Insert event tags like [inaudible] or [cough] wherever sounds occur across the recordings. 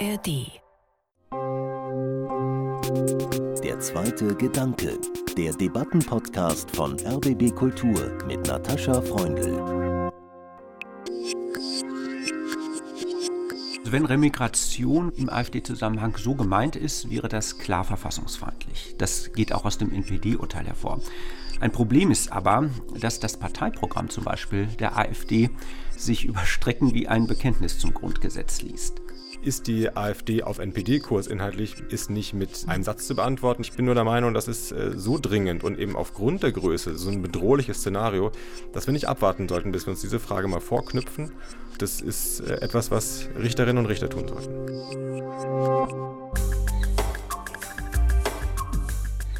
ARD. Der zweite Gedanke, der Debattenpodcast von RBB Kultur mit Natascha Freundl. Also wenn Remigration im AfD-Zusammenhang so gemeint ist, wäre das klar verfassungsfeindlich. Das geht auch aus dem NPD-Urteil hervor. Ein Problem ist aber, dass das Parteiprogramm zum Beispiel der AfD sich über Strecken wie ein Bekenntnis zum Grundgesetz liest. Ist die AfD auf NPD-Kurs inhaltlich, ist nicht mit einem Satz zu beantworten. Ich bin nur der Meinung, das ist äh, so dringend und eben aufgrund der Größe so ein bedrohliches Szenario, dass wir nicht abwarten sollten, bis wir uns diese Frage mal vorknüpfen. Das ist äh, etwas, was Richterinnen und Richter tun sollten.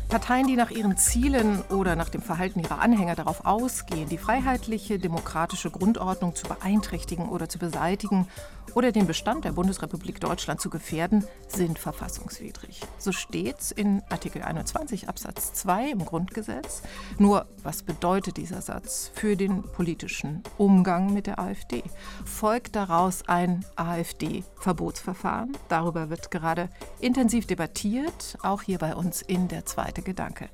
Parteien, die nach ihren Zielen oder nach dem Verhalten ihrer Anhänger darauf ausgehen, die freiheitliche, demokratische Grundordnung zu beeinträchtigen oder zu beseitigen oder den Bestand der Bundesrepublik Deutschland zu gefährden, sind verfassungswidrig. So steht's in Artikel 21 Absatz 2 im Grundgesetz. Nur, was bedeutet dieser Satz für den politischen Umgang mit der AfD? Folgt daraus ein AfD-Verbotsverfahren? Darüber wird gerade intensiv debattiert, auch hier bei uns in der zweite Gedanke.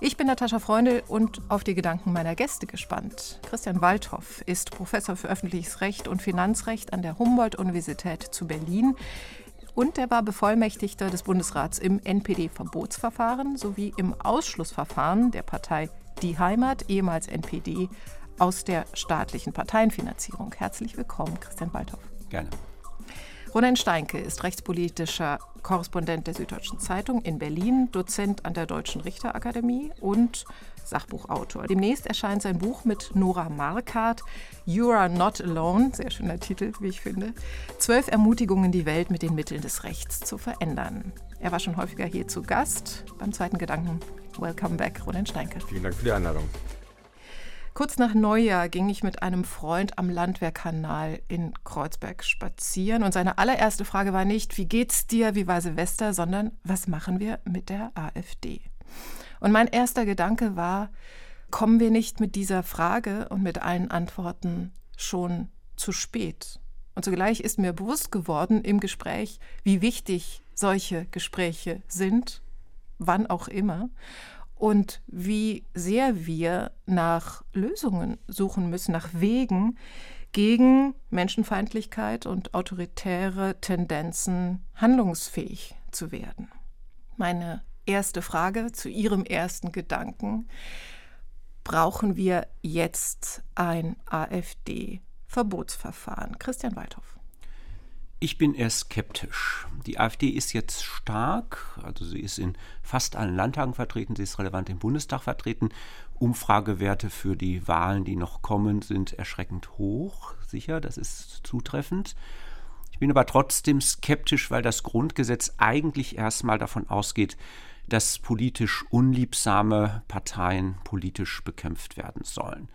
Ich bin Natascha Freundl und auf die Gedanken meiner Gäste gespannt. Christian Waldhoff ist Professor für öffentliches Recht und Finanzrecht an der Humboldt Universität zu Berlin. Und er war Bevollmächtigter des Bundesrats im NPD-Verbotsverfahren sowie im Ausschlussverfahren der Partei Die Heimat, ehemals NPD, aus der staatlichen Parteienfinanzierung. Herzlich willkommen, Christian Waldhoff. Gerne. Ronan Steinke ist rechtspolitischer Korrespondent der Süddeutschen Zeitung in Berlin, Dozent an der Deutschen Richterakademie und Sachbuchautor. Demnächst erscheint sein Buch mit Nora Markart, You Are Not Alone, sehr schöner Titel, wie ich finde. Zwölf Ermutigungen, die Welt mit den Mitteln des Rechts zu verändern. Er war schon häufiger hier zu Gast. Beim zweiten Gedanken, welcome back, Roland Steinke. Vielen Dank für die Einladung. Kurz nach Neujahr ging ich mit einem Freund am Landwehrkanal in Kreuzberg spazieren und seine allererste Frage war nicht, wie geht's dir, wie war Silvester, sondern was machen wir mit der AfD? Und mein erster Gedanke war, kommen wir nicht mit dieser Frage und mit allen Antworten schon zu spät? Und zugleich ist mir bewusst geworden im Gespräch, wie wichtig solche Gespräche sind, wann auch immer, und wie sehr wir nach Lösungen suchen müssen, nach Wegen gegen Menschenfeindlichkeit und autoritäre Tendenzen handlungsfähig zu werden. Meine erste Frage zu Ihrem ersten Gedanken. Brauchen wir jetzt ein AfD-Verbotsverfahren? Christian Waldhoff. Ich bin eher skeptisch. Die AfD ist jetzt stark, also sie ist in fast allen Landtagen vertreten, sie ist relevant im Bundestag vertreten. Umfragewerte für die Wahlen, die noch kommen, sind erschreckend hoch, sicher, das ist zutreffend. Ich bin aber trotzdem skeptisch, weil das Grundgesetz eigentlich erstmal davon ausgeht, dass politisch unliebsame Parteien politisch bekämpft werden sollen.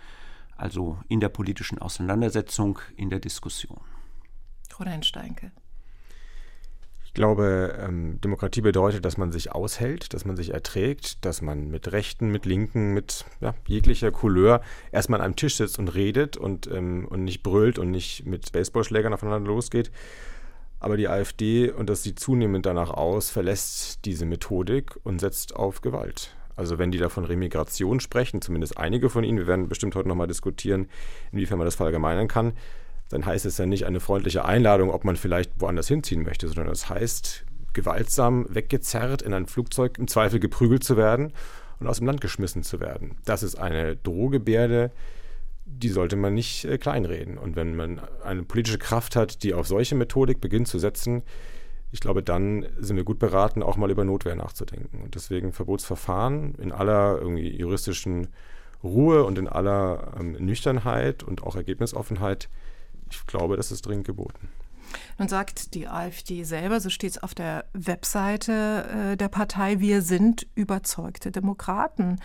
Also in der politischen Auseinandersetzung, in der Diskussion. Roland Steinke. Ich glaube, ähm, Demokratie bedeutet, dass man sich aushält, dass man sich erträgt, dass man mit Rechten, mit Linken, mit ja, jeglicher Couleur erstmal an einem Tisch sitzt und redet und, ähm, und nicht brüllt und nicht mit Baseballschlägern aufeinander losgeht. Aber die AfD, und das sieht zunehmend danach aus, verlässt diese Methodik und setzt auf Gewalt. Also wenn die da von Remigration sprechen, zumindest einige von ihnen, wir werden bestimmt heute nochmal diskutieren, inwiefern man das verallgemeinern kann, dann heißt es ja nicht eine freundliche Einladung, ob man vielleicht woanders hinziehen möchte, sondern das heißt, gewaltsam weggezerrt in ein Flugzeug, im Zweifel geprügelt zu werden und aus dem Land geschmissen zu werden. Das ist eine Drohgebärde, die sollte man nicht äh, kleinreden. Und wenn man eine politische Kraft hat, die auf solche Methodik beginnt zu setzen, ich glaube, dann sind wir gut beraten, auch mal über Notwehr nachzudenken. Und deswegen Verbotsverfahren in aller irgendwie juristischen Ruhe und in aller ähm, Nüchternheit und auch Ergebnisoffenheit, ich glaube, das ist dringend geboten. Nun sagt die AfD selber, so steht es auf der Webseite äh, der Partei, wir sind überzeugte Demokraten.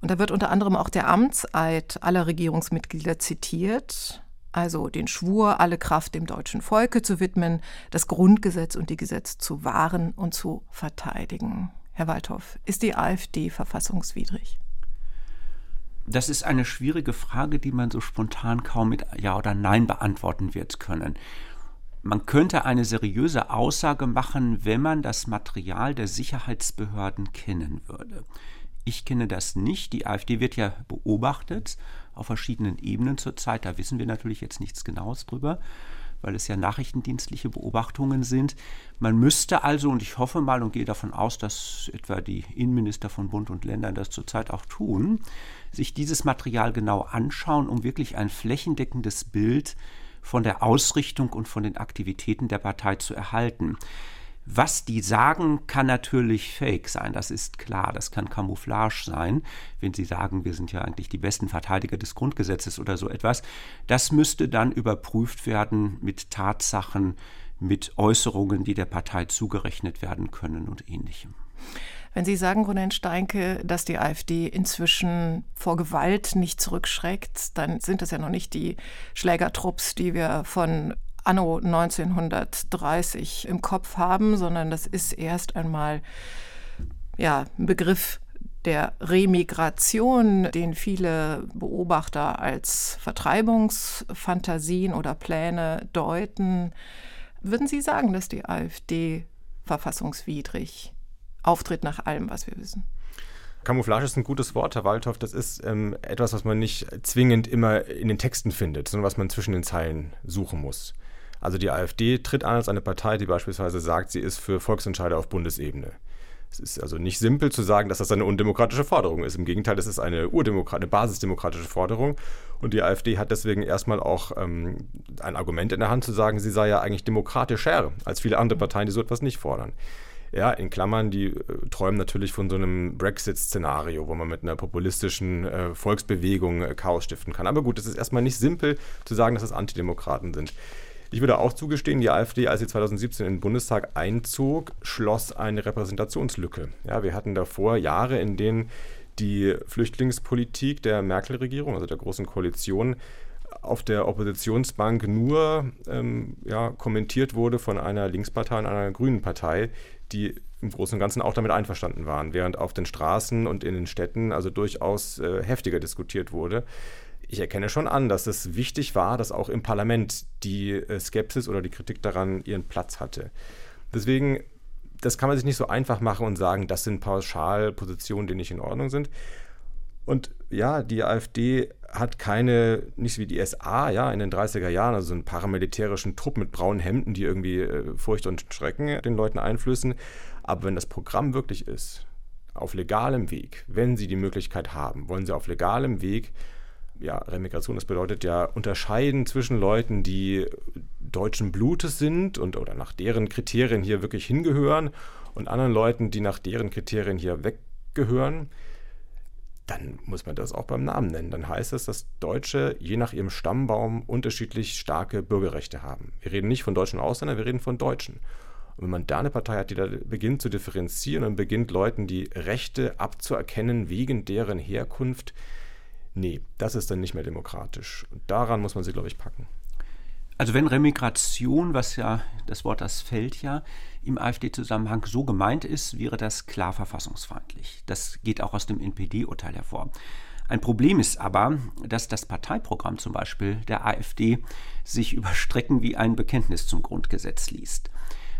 Und da wird unter anderem auch der Amtseid aller Regierungsmitglieder zitiert, also den Schwur, alle Kraft dem deutschen Volke zu widmen, das Grundgesetz und die Gesetze zu wahren und zu verteidigen. Herr Waldhoff, ist die AfD verfassungswidrig? Das ist eine schwierige Frage, die man so spontan kaum mit Ja oder Nein beantworten wird können. Man könnte eine seriöse Aussage machen, wenn man das Material der Sicherheitsbehörden kennen würde. Ich kenne das nicht. Die AfD wird ja beobachtet auf verschiedenen Ebenen zurzeit. Da wissen wir natürlich jetzt nichts Genaues drüber, weil es ja nachrichtendienstliche Beobachtungen sind. Man müsste also, und ich hoffe mal und gehe davon aus, dass etwa die Innenminister von Bund und Ländern das zurzeit auch tun, sich dieses Material genau anschauen, um wirklich ein flächendeckendes Bild von der Ausrichtung und von den Aktivitäten der Partei zu erhalten. Was die sagen, kann natürlich fake sein, das ist klar, das kann Camouflage sein, wenn sie sagen, wir sind ja eigentlich die besten Verteidiger des Grundgesetzes oder so etwas. Das müsste dann überprüft werden mit Tatsachen, mit Äußerungen, die der Partei zugerechnet werden können und ähnlichem. Wenn Sie sagen, Ronen Steinke, dass die AfD inzwischen vor Gewalt nicht zurückschreckt, dann sind das ja noch nicht die Schlägertrupps, die wir von Anno 1930 im Kopf haben, sondern das ist erst einmal ja, ein Begriff der Remigration, den viele Beobachter als Vertreibungsfantasien oder Pläne deuten. Würden Sie sagen, dass die AfD verfassungswidrig auftritt nach allem, was wir wissen? Camouflage ist ein gutes Wort, Herr Waldhoff. Das ist ähm, etwas, was man nicht zwingend immer in den Texten findet, sondern was man zwischen den Zeilen suchen muss. Also die AfD tritt an als eine Partei, die beispielsweise sagt, sie ist für Volksentscheide auf Bundesebene. Es ist also nicht simpel zu sagen, dass das eine undemokratische Forderung ist. Im Gegenteil, es ist eine, eine basisdemokratische Forderung. Und die AfD hat deswegen erstmal auch ähm, ein Argument in der Hand zu sagen, sie sei ja eigentlich demokratischer als viele andere Parteien, die so etwas nicht fordern. Ja, in Klammern, die äh, träumen natürlich von so einem Brexit-Szenario, wo man mit einer populistischen äh, Volksbewegung äh, Chaos stiften kann. Aber gut, es ist erstmal nicht simpel zu sagen, dass das Antidemokraten sind. Ich würde auch zugestehen, die AfD, als sie 2017 in den Bundestag einzog, schloss eine Repräsentationslücke. Ja, wir hatten davor Jahre, in denen die Flüchtlingspolitik der Merkel-Regierung, also der Großen Koalition, auf der Oppositionsbank nur ähm, ja, kommentiert wurde von einer Linkspartei und einer Grünen Partei, die im Großen und Ganzen auch damit einverstanden waren, während auf den Straßen und in den Städten also durchaus äh, heftiger diskutiert wurde ich erkenne schon an, dass es wichtig war, dass auch im Parlament die äh, Skepsis oder die Kritik daran ihren Platz hatte. Deswegen, das kann man sich nicht so einfach machen und sagen, das sind Pauschalpositionen, die nicht in Ordnung sind. Und ja, die AfD hat keine, nicht wie die SA, ja, in den 30er Jahren, also einen paramilitärischen Trupp mit braunen Hemden, die irgendwie äh, Furcht und Schrecken den Leuten einflößen. Aber wenn das Programm wirklich ist, auf legalem Weg, wenn sie die Möglichkeit haben, wollen sie auf legalem Weg ja, Remigration, das bedeutet ja unterscheiden zwischen Leuten, die deutschen Blutes sind und oder nach deren Kriterien hier wirklich hingehören und anderen Leuten, die nach deren Kriterien hier weggehören, dann muss man das auch beim Namen nennen. Dann heißt es, dass Deutsche je nach ihrem Stammbaum unterschiedlich starke Bürgerrechte haben. Wir reden nicht von deutschen Ausländern, wir reden von Deutschen. Und wenn man da eine Partei hat, die da beginnt zu differenzieren und beginnt Leuten die Rechte abzuerkennen wegen deren Herkunft, Nee, das ist dann nicht mehr demokratisch. Und daran muss man sich, glaube ich, packen. Also wenn Remigration, was ja das Wort das fällt ja, im AfD-Zusammenhang so gemeint ist, wäre das klar verfassungsfeindlich. Das geht auch aus dem NPD-Urteil hervor. Ein Problem ist aber, dass das Parteiprogramm zum Beispiel der AfD sich überstrecken wie ein Bekenntnis zum Grundgesetz liest.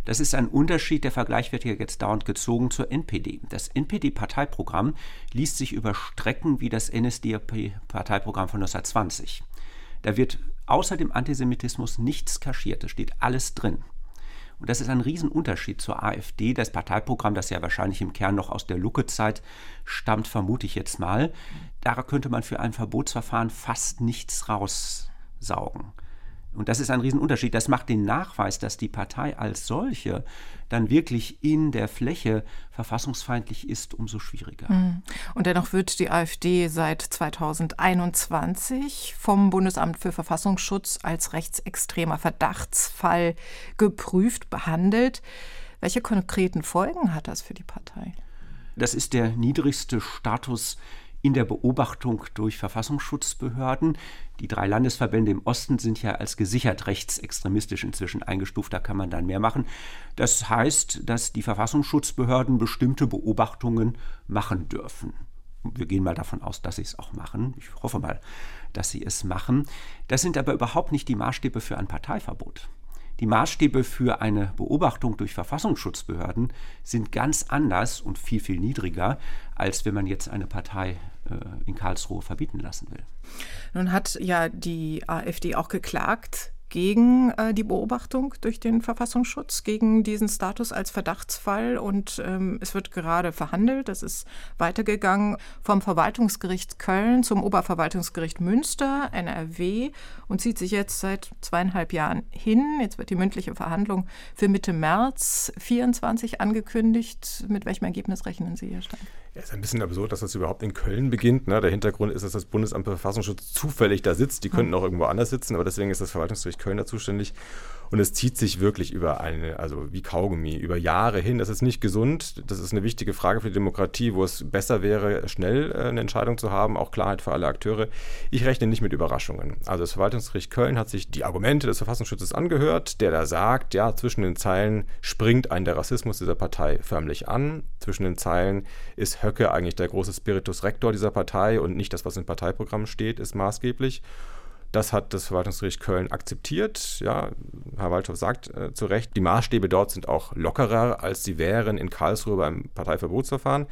Das ist ein Unterschied, der Vergleich wird hier jetzt dauernd gezogen zur NPD. Das NPD-Parteiprogramm liest sich über Strecken wie das NSDAP-Parteiprogramm von 1920. Da wird außer dem Antisemitismus nichts kaschiert, da steht alles drin. Und das ist ein Riesenunterschied zur AfD, das Parteiprogramm, das ja wahrscheinlich im Kern noch aus der Lucke-Zeit stammt, vermute ich jetzt mal. Da könnte man für ein Verbotsverfahren fast nichts raussaugen. Und das ist ein Riesenunterschied. Das macht den Nachweis, dass die Partei als solche dann wirklich in der Fläche verfassungsfeindlich ist, umso schwieriger. Mhm. Und dennoch wird die AfD seit 2021 vom Bundesamt für Verfassungsschutz als rechtsextremer Verdachtsfall geprüft, behandelt. Welche konkreten Folgen hat das für die Partei? Das ist der niedrigste Status in der Beobachtung durch Verfassungsschutzbehörden. Die drei Landesverbände im Osten sind ja als gesichert rechtsextremistisch inzwischen eingestuft, da kann man dann mehr machen. Das heißt, dass die Verfassungsschutzbehörden bestimmte Beobachtungen machen dürfen. Wir gehen mal davon aus, dass sie es auch machen. Ich hoffe mal, dass sie es machen. Das sind aber überhaupt nicht die Maßstäbe für ein Parteiverbot. Die Maßstäbe für eine Beobachtung durch Verfassungsschutzbehörden sind ganz anders und viel, viel niedriger, als wenn man jetzt eine Partei äh, in Karlsruhe verbieten lassen will. Nun hat ja die AfD auch geklagt gegen äh, die Beobachtung durch den Verfassungsschutz, gegen diesen Status als Verdachtsfall. Und ähm, es wird gerade verhandelt. Das ist weitergegangen vom Verwaltungsgericht Köln zum Oberverwaltungsgericht Münster, NRW, und zieht sich jetzt seit zweieinhalb Jahren hin. Jetzt wird die mündliche Verhandlung für Mitte März 24 angekündigt. Mit welchem Ergebnis rechnen Sie, Herr Stein? Ja, ist ein bisschen absurd, dass das überhaupt in Köln beginnt. Ne? Der Hintergrund ist, dass das Bundesamt für Verfassungsschutz zufällig da sitzt. Die könnten hm. auch irgendwo anders sitzen, aber deswegen ist das Verwaltungsgericht Köln da zuständig. Und es zieht sich wirklich über eine, also wie Kaugummi, über Jahre hin. Das ist nicht gesund. Das ist eine wichtige Frage für die Demokratie, wo es besser wäre, schnell äh, eine Entscheidung zu haben, auch Klarheit für alle Akteure. Ich rechne nicht mit Überraschungen. Also das Verwaltungsgericht Köln hat sich die Argumente des Verfassungsschutzes angehört, der da sagt, ja, zwischen den Zeilen springt ein der Rassismus dieser Partei förmlich an. Zwischen den Zeilen ist Höcke eigentlich der große Spiritus Rector dieser Partei und nicht das, was im Parteiprogramm steht, ist maßgeblich. Das hat das Verwaltungsgericht Köln akzeptiert. Ja, Herr Waldhoff sagt äh, zu Recht, die Maßstäbe dort sind auch lockerer, als sie wären in Karlsruhe beim Parteiverbotsverfahren.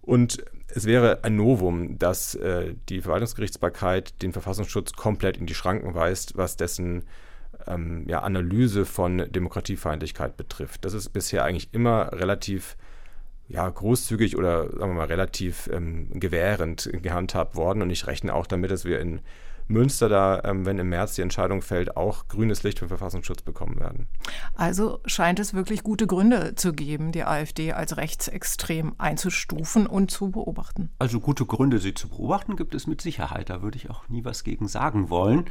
Und es wäre ein Novum, dass äh, die Verwaltungsgerichtsbarkeit den Verfassungsschutz komplett in die Schranken weist, was dessen ähm, ja, Analyse von Demokratiefeindlichkeit betrifft. Das ist bisher eigentlich immer relativ ja, großzügig oder sagen wir mal relativ ähm, gewährend gehandhabt worden. Und ich rechne auch damit, dass wir in Münster da, ähm, wenn im März die Entscheidung fällt, auch grünes Licht für Verfassungsschutz bekommen werden. Also scheint es wirklich gute Gründe zu geben, die AfD als rechtsextrem einzustufen und zu beobachten. Also gute Gründe, sie zu beobachten, gibt es mit Sicherheit. Da würde ich auch nie was gegen sagen wollen.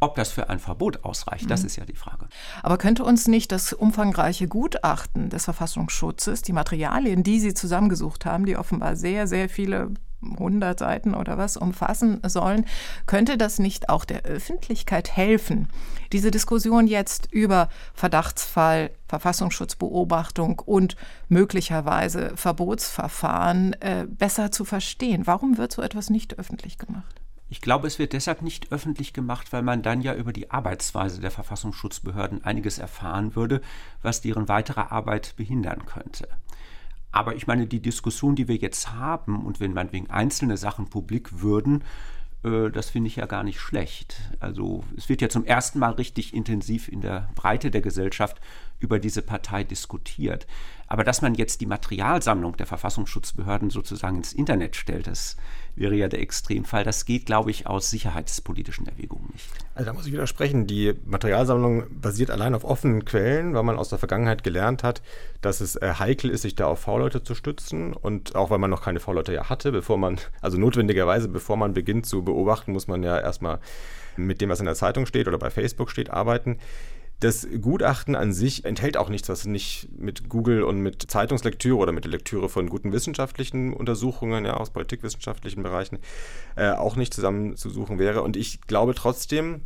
Ob das für ein Verbot ausreicht, mhm. das ist ja die Frage. Aber könnte uns nicht das umfangreiche Gutachten des Verfassungsschutzes, die Materialien, die Sie zusammengesucht haben, die offenbar sehr, sehr viele 100 Seiten oder was umfassen sollen, könnte das nicht auch der Öffentlichkeit helfen, diese Diskussion jetzt über Verdachtsfall, Verfassungsschutzbeobachtung und möglicherweise Verbotsverfahren äh, besser zu verstehen? Warum wird so etwas nicht öffentlich gemacht? Ich glaube, es wird deshalb nicht öffentlich gemacht, weil man dann ja über die Arbeitsweise der Verfassungsschutzbehörden einiges erfahren würde, was deren weitere Arbeit behindern könnte. Aber ich meine, die Diskussion, die wir jetzt haben, und wenn man wegen einzelne Sachen publik würden, äh, das finde ich ja gar nicht schlecht. Also es wird ja zum ersten Mal richtig intensiv in der Breite der Gesellschaft über diese Partei diskutiert. Aber dass man jetzt die Materialsammlung der Verfassungsschutzbehörden sozusagen ins Internet stellt, das wäre ja der Extremfall. Das geht, glaube ich, aus sicherheitspolitischen Erwägungen nicht. Also da muss ich widersprechen. Die Materialsammlung basiert allein auf offenen Quellen, weil man aus der Vergangenheit gelernt hat, dass es äh, heikel ist, sich da auf V-Leute zu stützen. Und auch weil man noch keine V-Leute ja hatte, bevor man, [laughs] also notwendigerweise, bevor man beginnt zu beobachten, muss man ja erstmal mit dem, was in der Zeitung steht oder bei Facebook steht, arbeiten. Das Gutachten an sich enthält auch nichts, was nicht mit Google und mit Zeitungslektüre oder mit der Lektüre von guten wissenschaftlichen Untersuchungen ja, aus politikwissenschaftlichen Bereichen äh, auch nicht zusammenzusuchen wäre. Und ich glaube trotzdem,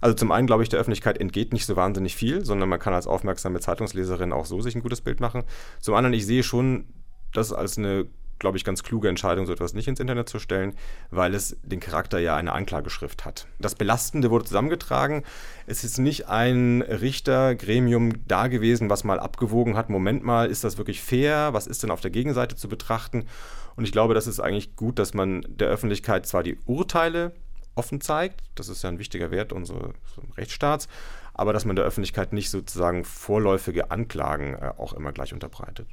also zum einen glaube ich, der Öffentlichkeit entgeht nicht so wahnsinnig viel, sondern man kann als aufmerksame Zeitungsleserin auch so sich ein gutes Bild machen. Zum anderen, ich sehe schon das als eine glaube ich, ganz kluge Entscheidung, so etwas nicht ins Internet zu stellen, weil es den Charakter ja einer Anklageschrift hat. Das Belastende wurde zusammengetragen. Es ist nicht ein Richtergremium da gewesen, was mal abgewogen hat, Moment mal, ist das wirklich fair? Was ist denn auf der Gegenseite zu betrachten? Und ich glaube, das ist eigentlich gut, dass man der Öffentlichkeit zwar die Urteile offen zeigt, das ist ja ein wichtiger Wert unseres Rechtsstaats, aber dass man der Öffentlichkeit nicht sozusagen vorläufige Anklagen äh, auch immer gleich unterbreitet.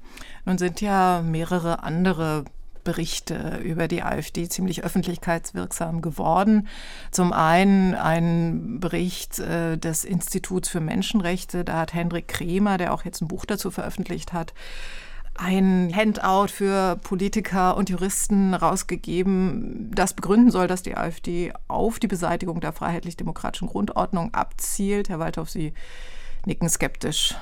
Nun sind ja mehrere andere Berichte über die AfD ziemlich öffentlichkeitswirksam geworden. Zum einen ein Bericht äh, des Instituts für Menschenrechte, da hat Hendrik Kremer, der auch jetzt ein Buch dazu veröffentlicht hat, ein Handout für Politiker und Juristen rausgegeben, das begründen soll, dass die AfD auf die Beseitigung der freiheitlich-demokratischen Grundordnung abzielt. Herr Waldhoff, Sie nicken skeptisch.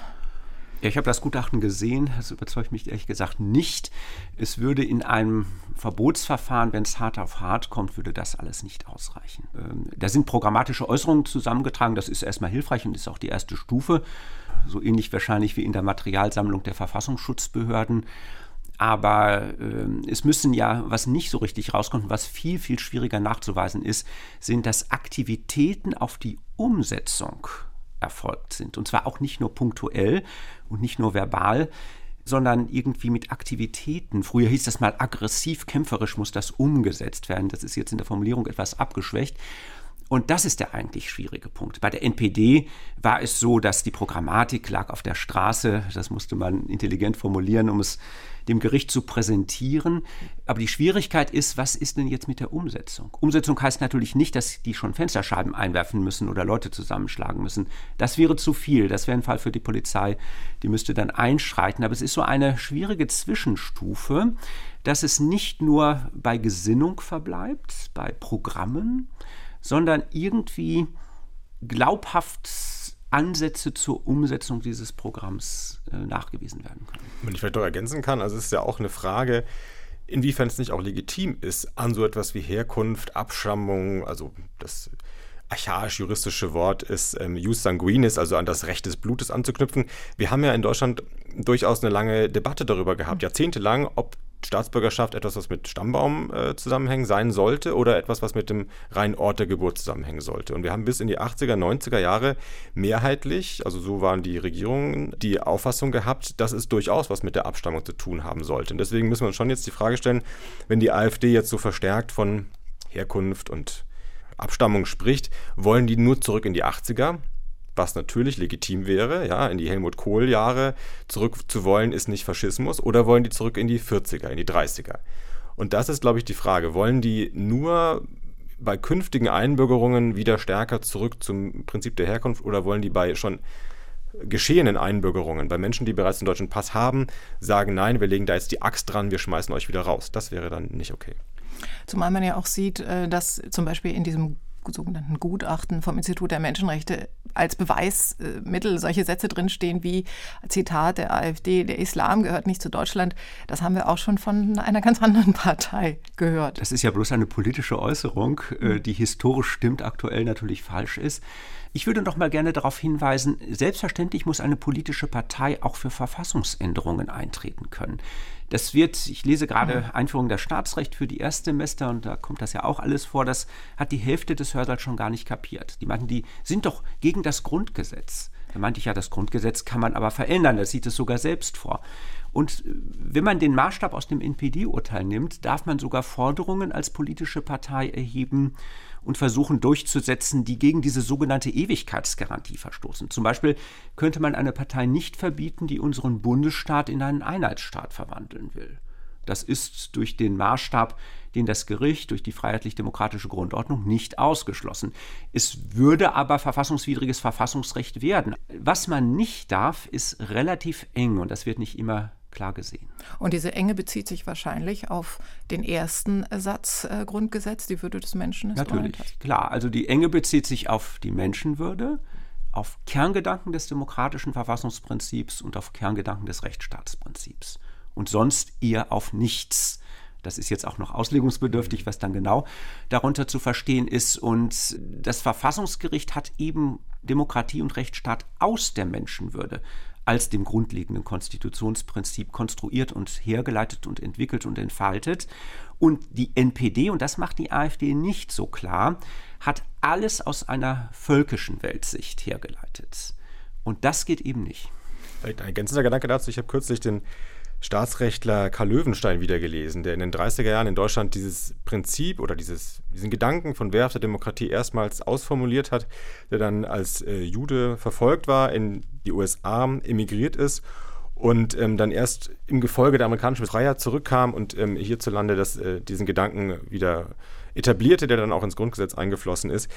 Ja, ich habe das Gutachten gesehen. Das überzeugt mich ehrlich gesagt nicht. Es würde in einem Verbotsverfahren, wenn es hart auf hart kommt, würde das alles nicht ausreichen. Ähm, da sind programmatische Äußerungen zusammengetragen. Das ist erstmal hilfreich und ist auch die erste Stufe. So ähnlich wahrscheinlich wie in der Materialsammlung der Verfassungsschutzbehörden. Aber äh, es müssen ja, was nicht so richtig rauskommt, was viel, viel schwieriger nachzuweisen ist, sind, dass Aktivitäten auf die Umsetzung erfolgt sind. Und zwar auch nicht nur punktuell und nicht nur verbal, sondern irgendwie mit Aktivitäten. Früher hieß das mal aggressiv, kämpferisch muss das umgesetzt werden. Das ist jetzt in der Formulierung etwas abgeschwächt. Und das ist der eigentlich schwierige Punkt. Bei der NPD war es so, dass die Programmatik lag auf der Straße. Das musste man intelligent formulieren, um es dem Gericht zu präsentieren. Aber die Schwierigkeit ist, was ist denn jetzt mit der Umsetzung? Umsetzung heißt natürlich nicht, dass die schon Fensterscheiben einwerfen müssen oder Leute zusammenschlagen müssen. Das wäre zu viel. Das wäre ein Fall für die Polizei. Die müsste dann einschreiten. Aber es ist so eine schwierige Zwischenstufe, dass es nicht nur bei Gesinnung verbleibt, bei Programmen, sondern irgendwie glaubhaft Ansätze zur Umsetzung dieses Programms äh, nachgewiesen werden können. Wenn ich vielleicht doch ergänzen kann, also es ist ja auch eine Frage, inwiefern es nicht auch legitim ist, an so etwas wie Herkunft, Abstammung, also das archaisch-juristische Wort ist ähm, Jus sanguinis, also an das Recht des Blutes anzuknüpfen. Wir haben ja in Deutschland durchaus eine lange Debatte darüber gehabt, jahrzehntelang, ob Staatsbürgerschaft etwas, was mit Stammbaum äh, zusammenhängen sein sollte oder etwas, was mit dem reinen Ort der Geburt zusammenhängen sollte. Und wir haben bis in die 80er, 90er Jahre mehrheitlich, also so waren die Regierungen, die Auffassung gehabt, dass es durchaus was mit der Abstammung zu tun haben sollte. Und deswegen müssen wir uns schon jetzt die Frage stellen, wenn die AfD jetzt so verstärkt von Herkunft und Abstammung spricht, wollen die nur zurück in die 80er? Was natürlich legitim wäre, ja, in die Helmut Kohl-Jahre zurück zu wollen, ist nicht Faschismus, oder wollen die zurück in die 40er, in die 30er? Und das ist, glaube ich, die Frage. Wollen die nur bei künftigen Einbürgerungen wieder stärker zurück zum Prinzip der Herkunft oder wollen die bei schon geschehenen Einbürgerungen, bei Menschen, die bereits einen deutschen Pass haben, sagen, nein, wir legen da jetzt die Axt dran, wir schmeißen euch wieder raus. Das wäre dann nicht okay. Zumal man ja auch sieht, äh, dass zum Beispiel in diesem sogenannten Gutachten vom Institut der Menschenrechte als Beweismittel solche Sätze drinstehen wie Zitat der AfD, der Islam gehört nicht zu Deutschland. Das haben wir auch schon von einer ganz anderen Partei gehört. Das ist ja bloß eine politische Äußerung, äh, die historisch stimmt, aktuell natürlich falsch ist. Ich würde noch mal gerne darauf hinweisen, selbstverständlich muss eine politische Partei auch für Verfassungsänderungen eintreten können. Das wird, ich lese gerade mhm. Einführung der Staatsrecht für die Erstsemester und da kommt das ja auch alles vor, das hat die Hälfte des Hörsaals schon gar nicht kapiert. Die meinten, die sind doch gegen das Grundgesetz. Da meinte ich ja, das Grundgesetz kann man aber verändern, das sieht es sogar selbst vor. Und äh, wenn man den Maßstab aus dem NPD-Urteil nimmt, darf man sogar Forderungen als politische Partei erheben, und versuchen durchzusetzen, die gegen diese sogenannte Ewigkeitsgarantie verstoßen. Zum Beispiel könnte man eine Partei nicht verbieten, die unseren Bundesstaat in einen Einheitsstaat verwandeln will. Das ist durch den Maßstab, den das Gericht durch die freiheitlich-demokratische Grundordnung nicht ausgeschlossen. Es würde aber verfassungswidriges Verfassungsrecht werden. Was man nicht darf, ist relativ eng und das wird nicht immer klar gesehen. Und diese Enge bezieht sich wahrscheinlich auf den ersten Satz äh, Grundgesetz, die Würde des Menschen. Natürlich, klar. Also die Enge bezieht sich auf die Menschenwürde, auf Kerngedanken des demokratischen Verfassungsprinzips und auf Kerngedanken des Rechtsstaatsprinzips. Und sonst eher auf nichts. Das ist jetzt auch noch auslegungsbedürftig, was dann genau darunter zu verstehen ist. Und das Verfassungsgericht hat eben Demokratie und Rechtsstaat aus der Menschenwürde als dem grundlegenden Konstitutionsprinzip konstruiert und hergeleitet und entwickelt und entfaltet. Und die NPD, und das macht die AfD nicht so klar, hat alles aus einer völkischen Weltsicht hergeleitet. Und das geht eben nicht. Vielleicht ein ergänzender Gedanke dazu. Ich habe kürzlich den Staatsrechtler Karl Löwenstein wieder gelesen, der in den 30er Jahren in Deutschland dieses Prinzip oder dieses, diesen Gedanken von wehrhafter Demokratie erstmals ausformuliert hat, der dann als äh, Jude verfolgt war, in die USA emigriert ist und ähm, dann erst im Gefolge der amerikanischen Freiheit zurückkam und ähm, hierzulande das, äh, diesen Gedanken wieder etablierte, der dann auch ins Grundgesetz eingeflossen ist,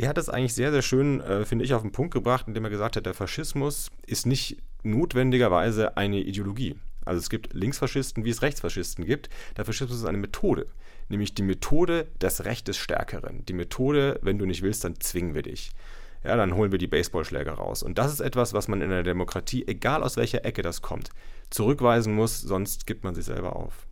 der hat es eigentlich sehr, sehr schön, äh, finde ich, auf den Punkt gebracht, indem er gesagt hat, der Faschismus ist nicht notwendigerweise eine Ideologie. Also es gibt Linksfaschisten, wie es Rechtsfaschisten gibt. Der Faschismus ist eine Methode, nämlich die Methode des Recht des Stärkeren. Die Methode, wenn du nicht willst, dann zwingen wir dich. Ja, dann holen wir die Baseballschläger raus. Und das ist etwas, was man in einer Demokratie, egal aus welcher Ecke das kommt, zurückweisen muss, sonst gibt man sich selber auf.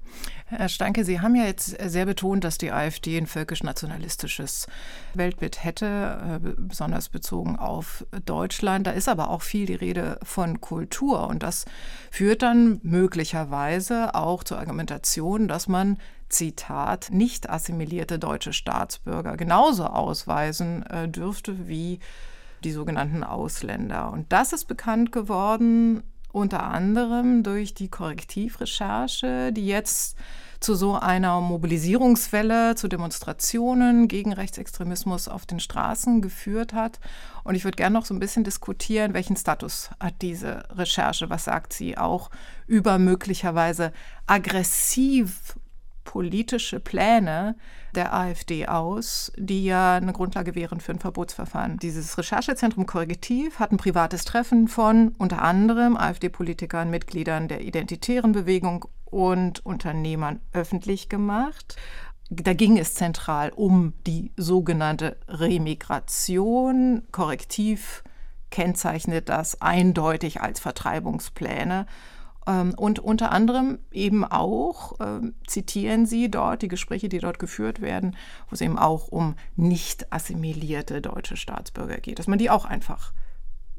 Herr Stanke, Sie haben ja jetzt sehr betont, dass die AfD ein völkisch-nationalistisches Weltbild hätte, äh, besonders bezogen auf Deutschland. Da ist aber auch viel die Rede von Kultur. Und das führt dann möglicherweise auch zur Argumentation, dass man Zitat, nicht assimilierte deutsche Staatsbürger genauso ausweisen äh, dürfte wie die sogenannten Ausländer. Und das ist bekannt geworden unter anderem durch die Korrektivrecherche, die jetzt zu so einer Mobilisierungswelle, zu Demonstrationen gegen Rechtsextremismus auf den Straßen geführt hat. Und ich würde gerne noch so ein bisschen diskutieren, welchen Status hat diese Recherche, was sagt sie auch über möglicherweise aggressiv politische Pläne der AfD aus, die ja eine Grundlage wären für ein Verbotsverfahren. Dieses Recherchezentrum Korrektiv hat ein privates Treffen von unter anderem AfD-Politikern, Mitgliedern der Identitären Bewegung und Unternehmern öffentlich gemacht. Da ging es zentral um die sogenannte Remigration. Korrektiv kennzeichnet das eindeutig als Vertreibungspläne. Ähm, und unter anderem eben auch äh, zitieren Sie dort die Gespräche, die dort geführt werden, wo es eben auch um nicht assimilierte deutsche Staatsbürger geht, dass man die auch einfach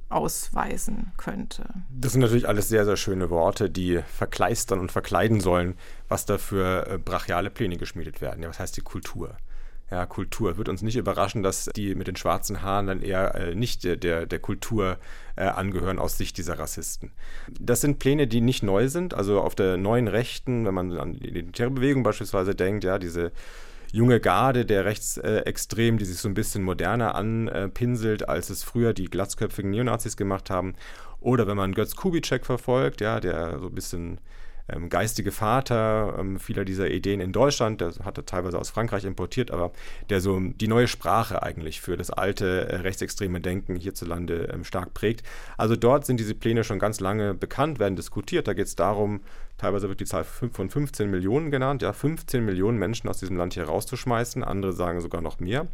ausweisen könnte. Das sind natürlich alles sehr, sehr schöne Worte, die verkleistern und verkleiden sollen, was da für äh, brachiale Pläne geschmiedet werden. Ja, was heißt die Kultur? Ja, Kultur. Wird uns nicht überraschen, dass die mit den schwarzen Haaren dann eher äh, nicht der, der, Kultur äh, angehören aus Sicht dieser Rassisten. Das sind Pläne, die nicht neu sind. Also auf der neuen Rechten, wenn man an die Terrorbewegung beispielsweise denkt, ja, diese junge Garde der Rechtsextremen, die sich so ein bisschen moderner anpinselt, als es früher die glatzköpfigen Neonazis gemacht haben. Oder wenn man Götz Kubitschek verfolgt, ja, der so ein bisschen ähm, geistige Vater ähm, vieler dieser Ideen in Deutschland, der hat er teilweise aus Frankreich importiert, aber der so die neue Sprache eigentlich für das alte äh, rechtsextreme Denken hierzulande ähm, stark prägt. Also dort sind diese Pläne schon ganz lange bekannt, werden diskutiert. Da geht es darum, teilweise wird die Zahl von 15 Millionen genannt, ja, 15 Millionen Menschen aus diesem Land hier rauszuschmeißen, andere sagen sogar noch mehr.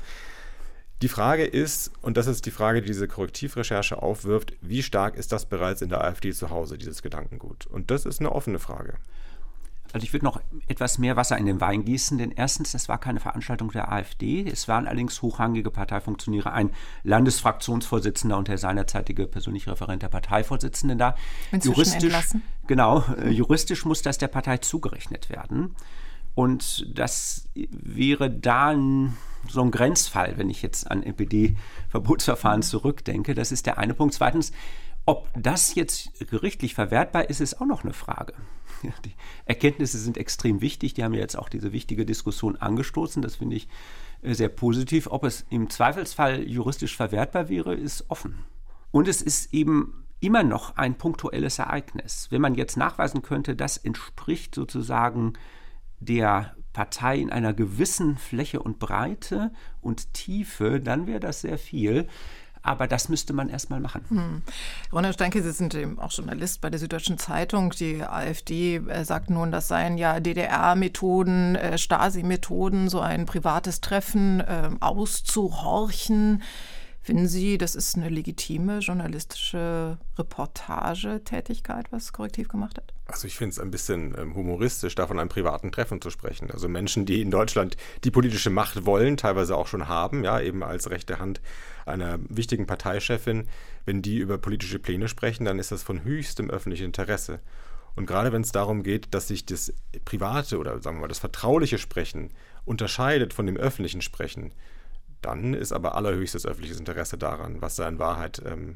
Die Frage ist, und das ist die Frage, die diese Korrektivrecherche aufwirft, wie stark ist das bereits in der AfD zu Hause, dieses Gedankengut? Und das ist eine offene Frage. Also ich würde noch etwas mehr Wasser in den Wein gießen, denn erstens, das war keine Veranstaltung der AfD, es waren allerdings hochrangige Parteifunktionäre, ein Landesfraktionsvorsitzender und der seinerzeitige persönliche Referent der Parteivorsitzenden da. Juristisch, entlassen. genau, äh, juristisch muss das der Partei zugerechnet werden. Und das wäre dann so ein Grenzfall, wenn ich jetzt an NPD-Verbotsverfahren zurückdenke. Das ist der eine Punkt. Zweitens, ob das jetzt gerichtlich verwertbar ist, ist auch noch eine Frage. Die Erkenntnisse sind extrem wichtig. Die haben jetzt auch diese wichtige Diskussion angestoßen. Das finde ich äh, sehr positiv. Ob es im Zweifelsfall juristisch verwertbar wäre, ist offen. Und es ist eben immer noch ein punktuelles Ereignis. Wenn man jetzt nachweisen könnte, das entspricht sozusagen der Partei in einer gewissen Fläche und Breite und Tiefe, dann wäre das sehr viel. Aber das müsste man erstmal machen. Hm. Ronald Steinke, Sie sind eben auch Journalist bei der Süddeutschen Zeitung. Die AfD äh, sagt nun, das seien ja DDR-Methoden, äh, Stasi-Methoden, so ein privates Treffen äh, auszuhorchen. Finden Sie, das ist eine legitime journalistische Reportagetätigkeit, was Korrektiv gemacht hat? Also ich finde es ein bisschen ähm, humoristisch, da von einem privaten Treffen zu sprechen. Also Menschen, die in Deutschland die politische Macht wollen, teilweise auch schon haben, ja, eben als rechte Hand einer wichtigen Parteichefin, wenn die über politische Pläne sprechen, dann ist das von höchstem öffentlichem Interesse. Und gerade wenn es darum geht, dass sich das private oder sagen wir mal das vertrauliche Sprechen unterscheidet von dem öffentlichen Sprechen, dann ist aber allerhöchstes öffentliches Interesse daran, was da in Wahrheit ähm,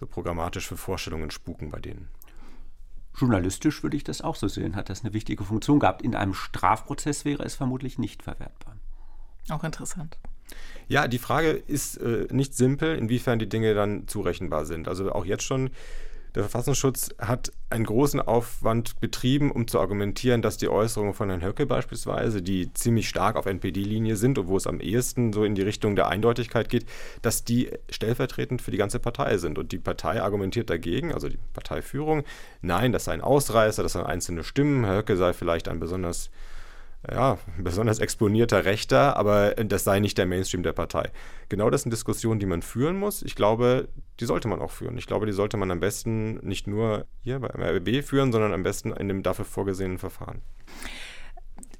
so programmatisch für Vorstellungen spuken bei denen. Journalistisch würde ich das auch so sehen, hat das eine wichtige Funktion gehabt. In einem Strafprozess wäre es vermutlich nicht verwertbar. Auch interessant. Ja, die Frage ist äh, nicht simpel, inwiefern die Dinge dann zurechenbar sind. Also auch jetzt schon der Verfassungsschutz hat einen großen Aufwand betrieben, um zu argumentieren, dass die Äußerungen von Herrn Höcke beispielsweise, die ziemlich stark auf NPD-Linie sind und wo es am ehesten so in die Richtung der Eindeutigkeit geht, dass die stellvertretend für die ganze Partei sind. Und die Partei argumentiert dagegen, also die Parteiführung, nein, das sei ein Ausreißer, das seien einzelne Stimmen, Herr Höcke sei vielleicht ein besonders ja, besonders exponierter Rechter, aber das sei nicht der Mainstream der Partei. Genau das sind Diskussionen, die man führen muss. Ich glaube, die sollte man auch führen. Ich glaube, die sollte man am besten nicht nur hier beim RBB führen, sondern am besten in dem dafür vorgesehenen Verfahren.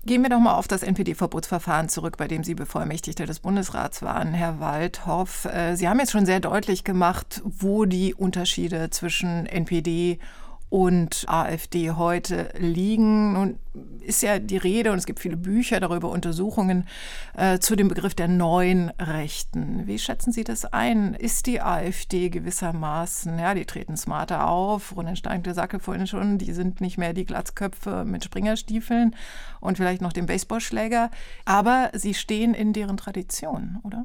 Gehen wir doch mal auf das NPD-Verbotsverfahren zurück, bei dem Sie Bevollmächtigter des Bundesrats waren, Herr Waldhoff. Äh, Sie haben jetzt schon sehr deutlich gemacht, wo die Unterschiede zwischen NPD und AfD heute liegen. Nun ist ja die Rede, und es gibt viele Bücher darüber, Untersuchungen äh, zu dem Begriff der neuen Rechten. Wie schätzen Sie das ein? Ist die AfD gewissermaßen, ja, die treten smarter auf, Roland Stein sagte vorhin schon, die sind nicht mehr die Glatzköpfe mit Springerstiefeln und vielleicht noch dem Baseballschläger, aber sie stehen in deren Tradition, oder?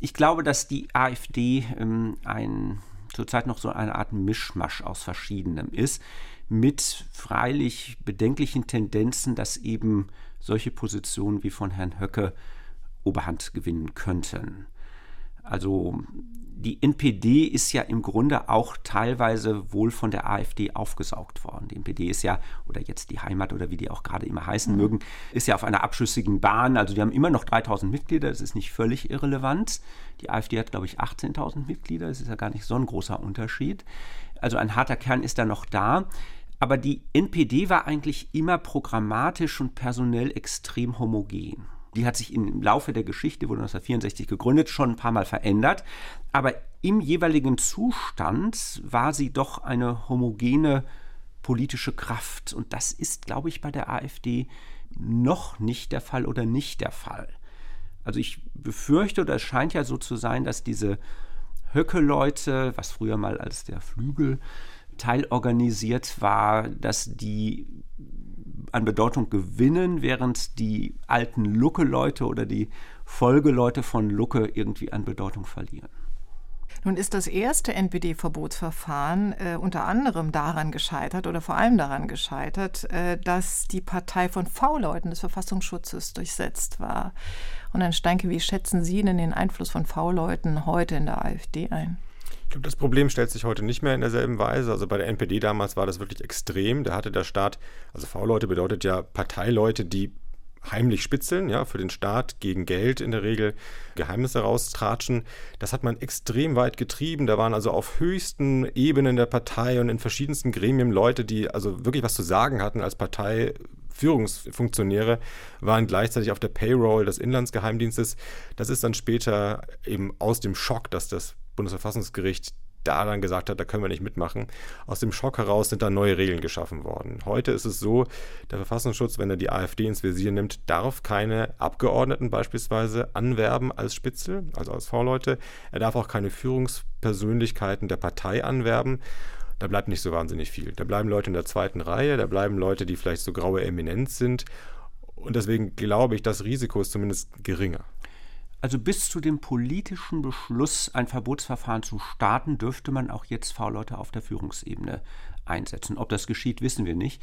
Ich glaube, dass die AfD ähm, ein zurzeit noch so eine Art Mischmasch aus verschiedenem ist, mit freilich bedenklichen Tendenzen, dass eben solche Positionen wie von Herrn Höcke Oberhand gewinnen könnten. Also die NPD ist ja im Grunde auch teilweise wohl von der AfD aufgesaugt worden. Die NPD ist ja, oder jetzt die Heimat oder wie die auch gerade immer heißen mhm. mögen, ist ja auf einer abschüssigen Bahn. Also die haben immer noch 3000 Mitglieder, das ist nicht völlig irrelevant. Die AfD hat, glaube ich, 18.000 Mitglieder, das ist ja gar nicht so ein großer Unterschied. Also ein harter Kern ist da noch da. Aber die NPD war eigentlich immer programmatisch und personell extrem homogen. Die hat sich im Laufe der Geschichte, wurde 1964 gegründet, schon ein paar Mal verändert. Aber im jeweiligen Zustand war sie doch eine homogene politische Kraft. Und das ist, glaube ich, bei der AfD noch nicht der Fall oder nicht der Fall. Also ich befürchte, oder es scheint ja so zu sein, dass diese Höcke-Leute, was früher mal als der Flügel teilorganisiert war, dass die an Bedeutung gewinnen, während die alten Lucke-Leute oder die Folgeleute von Lucke irgendwie an Bedeutung verlieren. Nun ist das erste NPD-Verbotsverfahren äh, unter anderem daran gescheitert oder vor allem daran gescheitert, äh, dass die Partei von V-Leuten des Verfassungsschutzes durchsetzt war. Und Herr Steinke, wie schätzen Sie denn den Einfluss von V-Leuten heute in der AfD ein? Ich glaube, das Problem stellt sich heute nicht mehr in derselben Weise. Also bei der NPD damals war das wirklich extrem. Da hatte der Staat, also V-Leute bedeutet ja Parteileute, die heimlich spitzeln, ja, für den Staat gegen Geld in der Regel Geheimnisse raustratschen. Das hat man extrem weit getrieben. Da waren also auf höchsten Ebenen der Partei und in verschiedensten Gremien Leute, die also wirklich was zu sagen hatten als Parteiführungsfunktionäre, waren gleichzeitig auf der Payroll des Inlandsgeheimdienstes. Das ist dann später eben aus dem Schock, dass das Bundesverfassungsgericht da dann gesagt hat, da können wir nicht mitmachen. Aus dem Schock heraus sind da neue Regeln geschaffen worden. Heute ist es so, der Verfassungsschutz, wenn er die AfD ins Visier nimmt, darf keine Abgeordneten beispielsweise anwerben als Spitzel, also als V-Leute. Er darf auch keine Führungspersönlichkeiten der Partei anwerben. Da bleibt nicht so wahnsinnig viel. Da bleiben Leute in der zweiten Reihe, da bleiben Leute, die vielleicht so graue Eminenz sind. Und deswegen glaube ich, das Risiko ist zumindest geringer. Also bis zu dem politischen Beschluss, ein Verbotsverfahren zu starten, dürfte man auch jetzt V-Leute auf der Führungsebene einsetzen. Ob das geschieht, wissen wir nicht.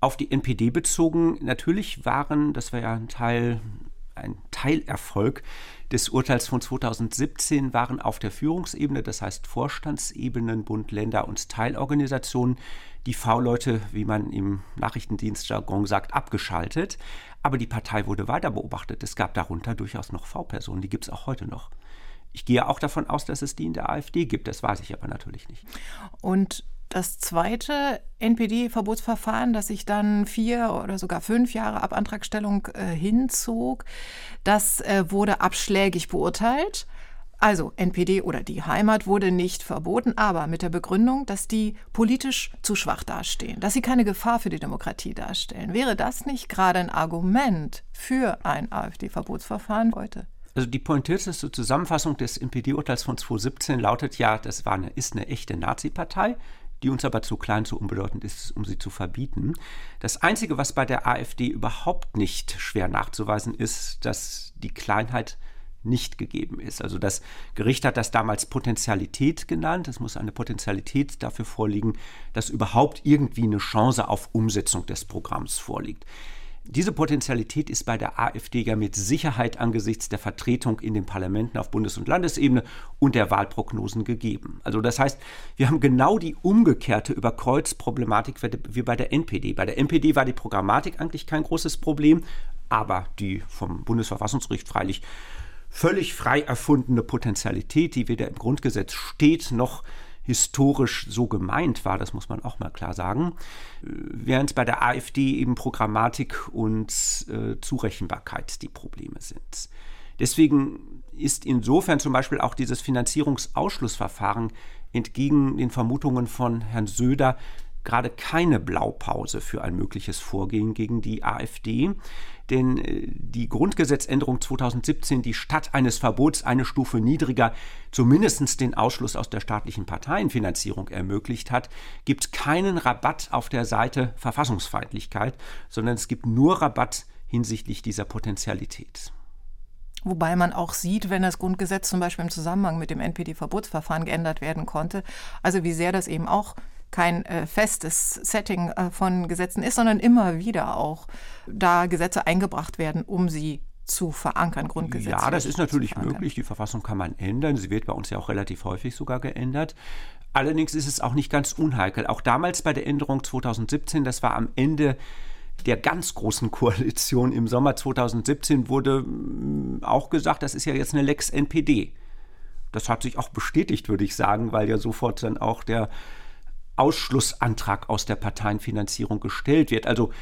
Auf die NPD bezogen, natürlich waren, das war ja ein Teil, ein Teilerfolg des Urteils von 2017, waren auf der Führungsebene, das heißt Vorstandsebenen, Bund, Länder und Teilorganisationen, die V-Leute, wie man im Nachrichtendienstjargon sagt, abgeschaltet. Aber die Partei wurde weiter beobachtet. Es gab darunter durchaus noch V-Personen, die gibt es auch heute noch. Ich gehe auch davon aus, dass es die in der AfD gibt. Das weiß ich aber natürlich nicht. Und das zweite NPD-Verbotsverfahren, das sich dann vier oder sogar fünf Jahre ab Antragstellung äh, hinzog, das äh, wurde abschlägig beurteilt. Also NPD oder die Heimat wurde nicht verboten, aber mit der Begründung, dass die politisch zu schwach dastehen, dass sie keine Gefahr für die Demokratie darstellen. Wäre das nicht gerade ein Argument für ein AfD-Verbotsverfahren heute? Also die pointierteste Zusammenfassung des NPD-Urteils von 2017 lautet ja, das war eine, ist eine echte Nazi-Partei, die uns aber zu klein, zu unbedeutend ist, um sie zu verbieten. Das Einzige, was bei der AfD überhaupt nicht schwer nachzuweisen ist, dass die Kleinheit nicht gegeben ist. Also das Gericht hat das damals Potentialität genannt. Es muss eine Potentialität dafür vorliegen, dass überhaupt irgendwie eine Chance auf Umsetzung des Programms vorliegt. Diese Potentialität ist bei der AfD ja mit Sicherheit angesichts der Vertretung in den Parlamenten auf Bundes- und Landesebene und der Wahlprognosen gegeben. Also das heißt, wir haben genau die umgekehrte Überkreuzproblematik wie bei der NPD. Bei der NPD war die Programmatik eigentlich kein großes Problem, aber die vom Bundesverfassungsgericht freilich völlig frei erfundene Potentialität, die weder im Grundgesetz steht noch historisch so gemeint war, das muss man auch mal klar sagen, während es bei der AfD eben Programmatik und äh, Zurechenbarkeit die Probleme sind. Deswegen ist insofern zum Beispiel auch dieses Finanzierungsausschlussverfahren entgegen den Vermutungen von Herrn Söder gerade keine Blaupause für ein mögliches Vorgehen gegen die AfD. Denn äh, die Grundgesetzänderung 2017, die statt eines Verbots eine Stufe niedriger zumindest den Ausschluss aus der staatlichen Parteienfinanzierung ermöglicht hat, gibt keinen Rabatt auf der Seite Verfassungsfeindlichkeit, sondern es gibt nur Rabatt hinsichtlich dieser Potentialität. Wobei man auch sieht, wenn das Grundgesetz zum Beispiel im Zusammenhang mit dem NPD-Verbotsverfahren geändert werden konnte, also wie sehr das eben auch kein äh, festes Setting äh, von Gesetzen ist, sondern immer wieder auch da Gesetze eingebracht werden, um sie zu verankern, Grundgesetze. Ja, das ist natürlich möglich. Die Verfassung kann man ändern. Sie wird bei uns ja auch relativ häufig sogar geändert. Allerdings ist es auch nicht ganz unheikel. Auch damals bei der Änderung 2017, das war am Ende der ganz großen [laughs] Koalition im Sommer 2017 wurde mm, auch gesagt, das ist ja jetzt eine Lex NPD. Das hat sich auch bestätigt, würde ich sagen, weil ja sofort dann auch der Ausschlussantrag aus der Parteienfinanzierung gestellt wird. Also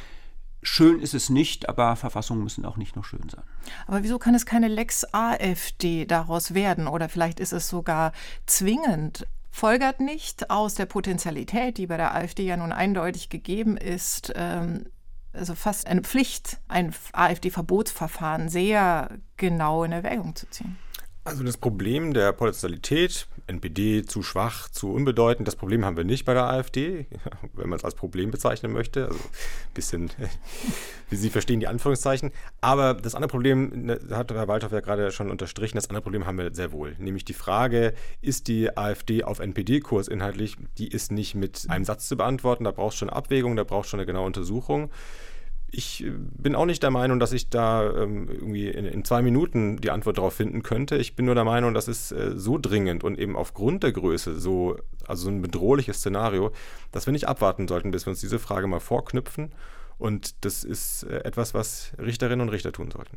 schön ist es nicht, aber Verfassungen müssen auch nicht nur schön sein. Aber wieso kann es keine Lex AfD daraus werden? Oder vielleicht ist es sogar zwingend? Folgert nicht aus der Potentialität, die bei der AfD ja nun eindeutig gegeben ist, ähm, also fast eine Pflicht, ein AfD-Verbotsverfahren sehr genau in Erwägung zu ziehen. Also das Problem der Potentialität, NPD zu schwach, zu unbedeutend, das Problem haben wir nicht bei der AfD, [laughs] wenn man es als Problem bezeichnen möchte. Also ein bisschen, [laughs] wie Sie verstehen, die Anführungszeichen. Aber das andere Problem, ne, hat Herr Waldhoff ja gerade schon unterstrichen, das andere Problem haben wir sehr wohl. Nämlich die Frage, ist die AfD auf NPD-Kurs inhaltlich, die ist nicht mit einem Satz zu beantworten. Da braucht es schon Abwägung, da braucht es schon eine genaue Untersuchung ich äh, bin auch nicht der Meinung, dass ich da ähm, irgendwie in, in, zwei Minuten die Antwort darauf finden könnte. Ich bin nur der Meinung, das ist äh, so dringend und eben aufgrund der Größe so, also so ein bedrohliches Szenario, dass wir nicht abwarten sollten, bis wir uns diese Frage mal vorknüpfen. Und das ist äh, etwas, was Richterinnen und Richter tun sollten.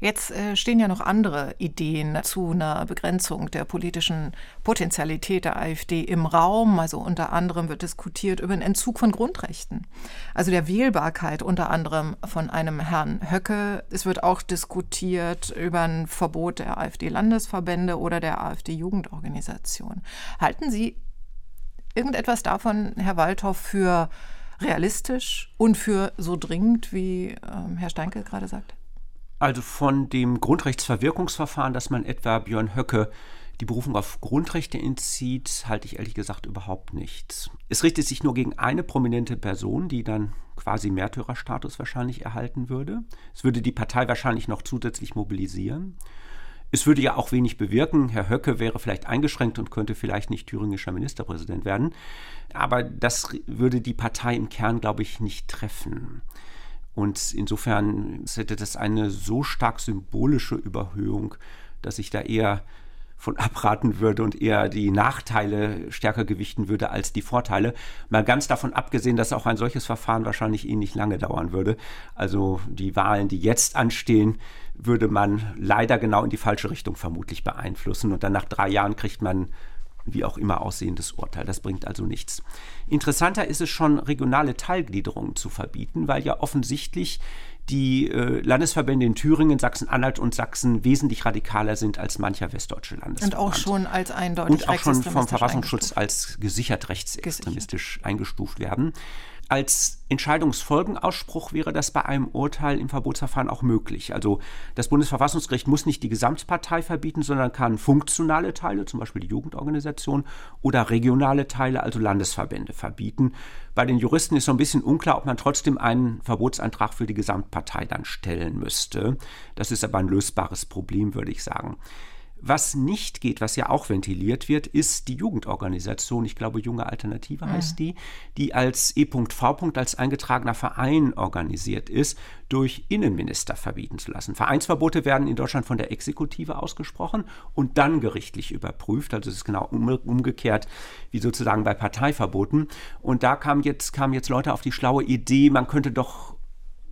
Jetzt äh, stehen ja noch andere Ideen zu einer Begrenzung der politischen Potentialität der AfD im Raum. Also unter anderem wird diskutiert über den Entzug von Grundrechten, also der Wählbarkeit unter anderem von einem Herrn Höcke. Es wird auch diskutiert über ein Verbot der AfD-Landesverbände oder der AfD-Jugendorganisation. Halten Sie irgendetwas davon, Herr Waldhoff, für realistisch und für so dringend, wie ähm, Herr Steinke gerade sagt? Also von dem Grundrechtsverwirkungsverfahren, dass man etwa Björn Höcke die Berufung auf Grundrechte entzieht, halte ich ehrlich gesagt überhaupt nichts. Es richtet sich nur gegen eine prominente Person, die dann quasi Märtyrerstatus wahrscheinlich erhalten würde. Es würde die Partei wahrscheinlich noch zusätzlich mobilisieren. Es würde ja auch wenig bewirken. Herr Höcke wäre vielleicht eingeschränkt und könnte vielleicht nicht thüringischer Ministerpräsident werden. Aber das würde die Partei im Kern, glaube ich, nicht treffen. Und insofern hätte das eine so stark symbolische Überhöhung, dass ich da eher von [laughs] abraten würde und eher die Nachteile stärker gewichten würde als die Vorteile. Mal ganz davon abgesehen, dass auch ein solches Verfahren wahrscheinlich eh nicht lange dauern würde. Also die Wahlen, die jetzt anstehen, würde man leider genau in die falsche Richtung vermutlich beeinflussen. Und dann nach drei Jahren kriegt man wie auch immer aussehendes Urteil. Das bringt also nichts. Interessanter ist es schon, regionale Teilgliederungen zu verbieten, weil ja offensichtlich die äh, Landesverbände in Thüringen, Sachsen-Anhalt und Sachsen wesentlich radikaler sind als mancher westdeutsche Landesverband. Und auch schon als eindeutig Und auch schon vom Verfassungsschutz als gesichert rechtsextremistisch gesichert. eingestuft werden. Als Entscheidungsfolgenausspruch wäre das bei einem Urteil im Verbotsverfahren auch möglich. Also das Bundesverfassungsgericht muss nicht die Gesamtpartei verbieten, sondern kann funktionale Teile, zum Beispiel die Jugendorganisation, oder regionale Teile, also Landesverbände, verbieten. Bei den Juristen ist so ein bisschen unklar, ob man trotzdem einen Verbotsantrag für die Gesamtpartei dann stellen müsste. Das ist aber ein lösbares Problem, würde ich sagen. Was nicht geht, was ja auch ventiliert wird, ist die Jugendorganisation. Ich glaube, Junge Alternative heißt mhm. die, die als E.V. als eingetragener Verein organisiert ist, durch Innenminister verbieten zu lassen. Vereinsverbote werden in Deutschland von der Exekutive ausgesprochen und dann gerichtlich überprüft. Also es ist genau umgekehrt wie sozusagen bei Parteiverboten. Und da kamen jetzt, kamen jetzt Leute auf die schlaue Idee, man könnte doch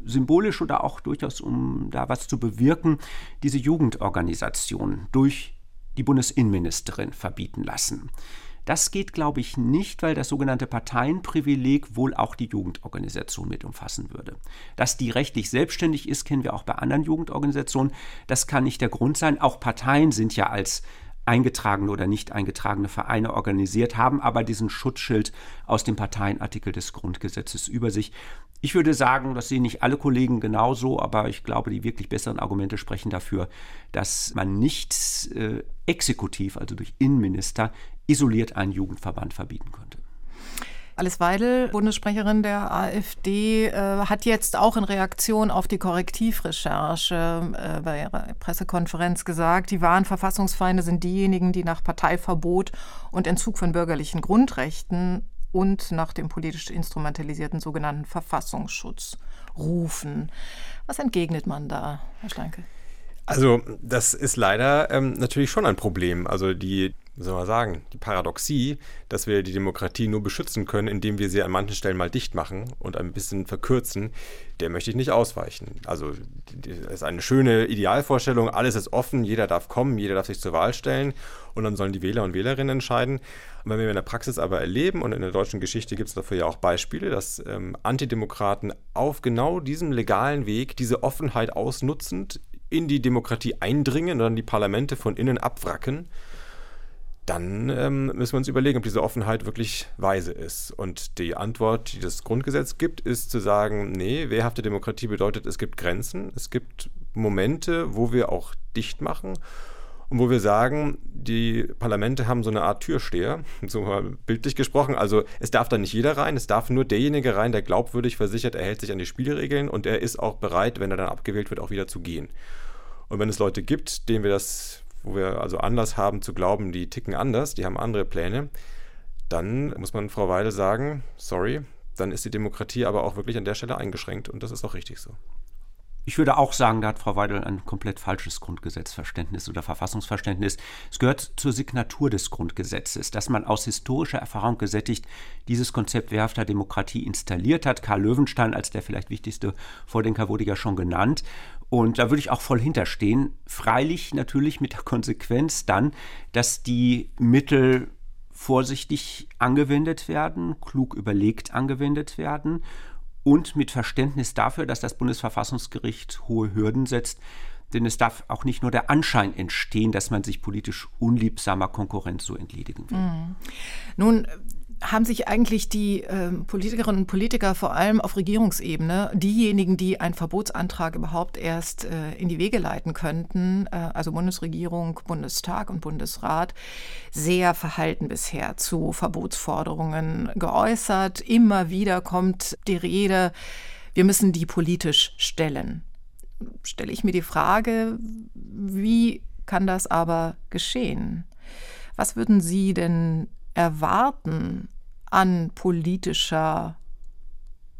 symbolisch oder auch durchaus, um da was zu bewirken, diese Jugendorganisation durch die Bundesinnenministerin verbieten lassen. Das geht, glaube ich, nicht, weil das sogenannte Parteienprivileg wohl auch die Jugendorganisation mit umfassen würde. Dass die rechtlich selbstständig ist, kennen wir auch bei anderen Jugendorganisationen. Das kann nicht der Grund sein. Auch Parteien sind ja als eingetragene oder nicht eingetragene Vereine organisiert, haben aber diesen Schutzschild aus dem Parteienartikel des Grundgesetzes über sich. Ich würde sagen, das sehen nicht alle Kollegen genauso, aber ich glaube, die wirklich besseren Argumente sprechen dafür, dass man nicht äh, exekutiv, also durch Innenminister, isoliert einen Jugendverband verbieten könnte. Alice Weidel, Bundessprecherin der AfD, äh, hat jetzt auch in Reaktion auf die Korrektivrecherche äh, bei ihrer Pressekonferenz gesagt, die wahren Verfassungsfeinde sind diejenigen, die nach Parteiverbot und Entzug von bürgerlichen Grundrechten und nach dem politisch instrumentalisierten sogenannten Verfassungsschutz rufen. Was entgegnet man da, Herr Steinke? Also das ist leider ähm, natürlich schon ein Problem. Also die wie soll man sagen, die Paradoxie, dass wir die Demokratie nur beschützen können, indem wir sie an manchen Stellen mal dicht machen und ein bisschen verkürzen, der möchte ich nicht ausweichen. Also das ist eine schöne Idealvorstellung, alles ist offen, jeder darf kommen, jeder darf sich zur Wahl stellen und dann sollen die Wähler und Wählerinnen entscheiden. Und wenn wir in der Praxis aber erleben, und in der deutschen Geschichte gibt es dafür ja auch Beispiele, dass ähm, Antidemokraten auf genau diesem legalen Weg diese Offenheit ausnutzend in die Demokratie eindringen und dann die Parlamente von innen abwracken, dann ähm, müssen wir uns überlegen, ob diese Offenheit wirklich weise ist. Und die Antwort, die das Grundgesetz gibt, ist zu sagen, nee, wehrhafte Demokratie bedeutet, es gibt Grenzen, es gibt Momente, wo wir auch dicht machen und wo wir sagen, die Parlamente haben so eine Art Türsteher, [laughs] so bildlich gesprochen. Also es darf da nicht jeder rein, es darf nur derjenige rein, der glaubwürdig versichert, er hält sich an die Spielregeln und er ist auch bereit, wenn er dann abgewählt wird, auch wieder zu gehen. Und wenn es Leute gibt, denen wir das wo wir also Anlass haben zu glauben, die ticken anders, die haben andere Pläne, dann muss man Frau Weidel sagen, sorry, dann ist die Demokratie aber auch wirklich an der Stelle eingeschränkt und das ist auch richtig so. Ich würde auch sagen, da hat Frau Weidel ein komplett falsches Grundgesetzverständnis oder Verfassungsverständnis. Es gehört zur Signatur des Grundgesetzes, dass man aus historischer Erfahrung gesättigt dieses Konzept wehrhafter Demokratie installiert hat. Karl Löwenstein als der vielleicht wichtigste Vordenker wurde ja schon genannt. Und da würde ich auch voll hinterstehen. Freilich natürlich mit der Konsequenz dann, dass die Mittel vorsichtig angewendet werden, klug überlegt angewendet werden und mit Verständnis dafür, dass das Bundesverfassungsgericht hohe Hürden setzt. Denn es darf auch nicht nur der Anschein entstehen, dass man sich politisch unliebsamer Konkurrenz so entledigen will. Mhm. Nun haben sich eigentlich die äh, Politikerinnen und Politiker vor allem auf Regierungsebene, diejenigen, die einen Verbotsantrag überhaupt erst äh, in die Wege leiten könnten, äh, also Bundesregierung, Bundestag und Bundesrat, sehr verhalten bisher zu Verbotsforderungen geäußert. Immer wieder kommt die Rede, wir müssen die politisch stellen. Stelle ich mir die Frage, wie kann das aber geschehen? Was würden Sie denn erwarten an politischer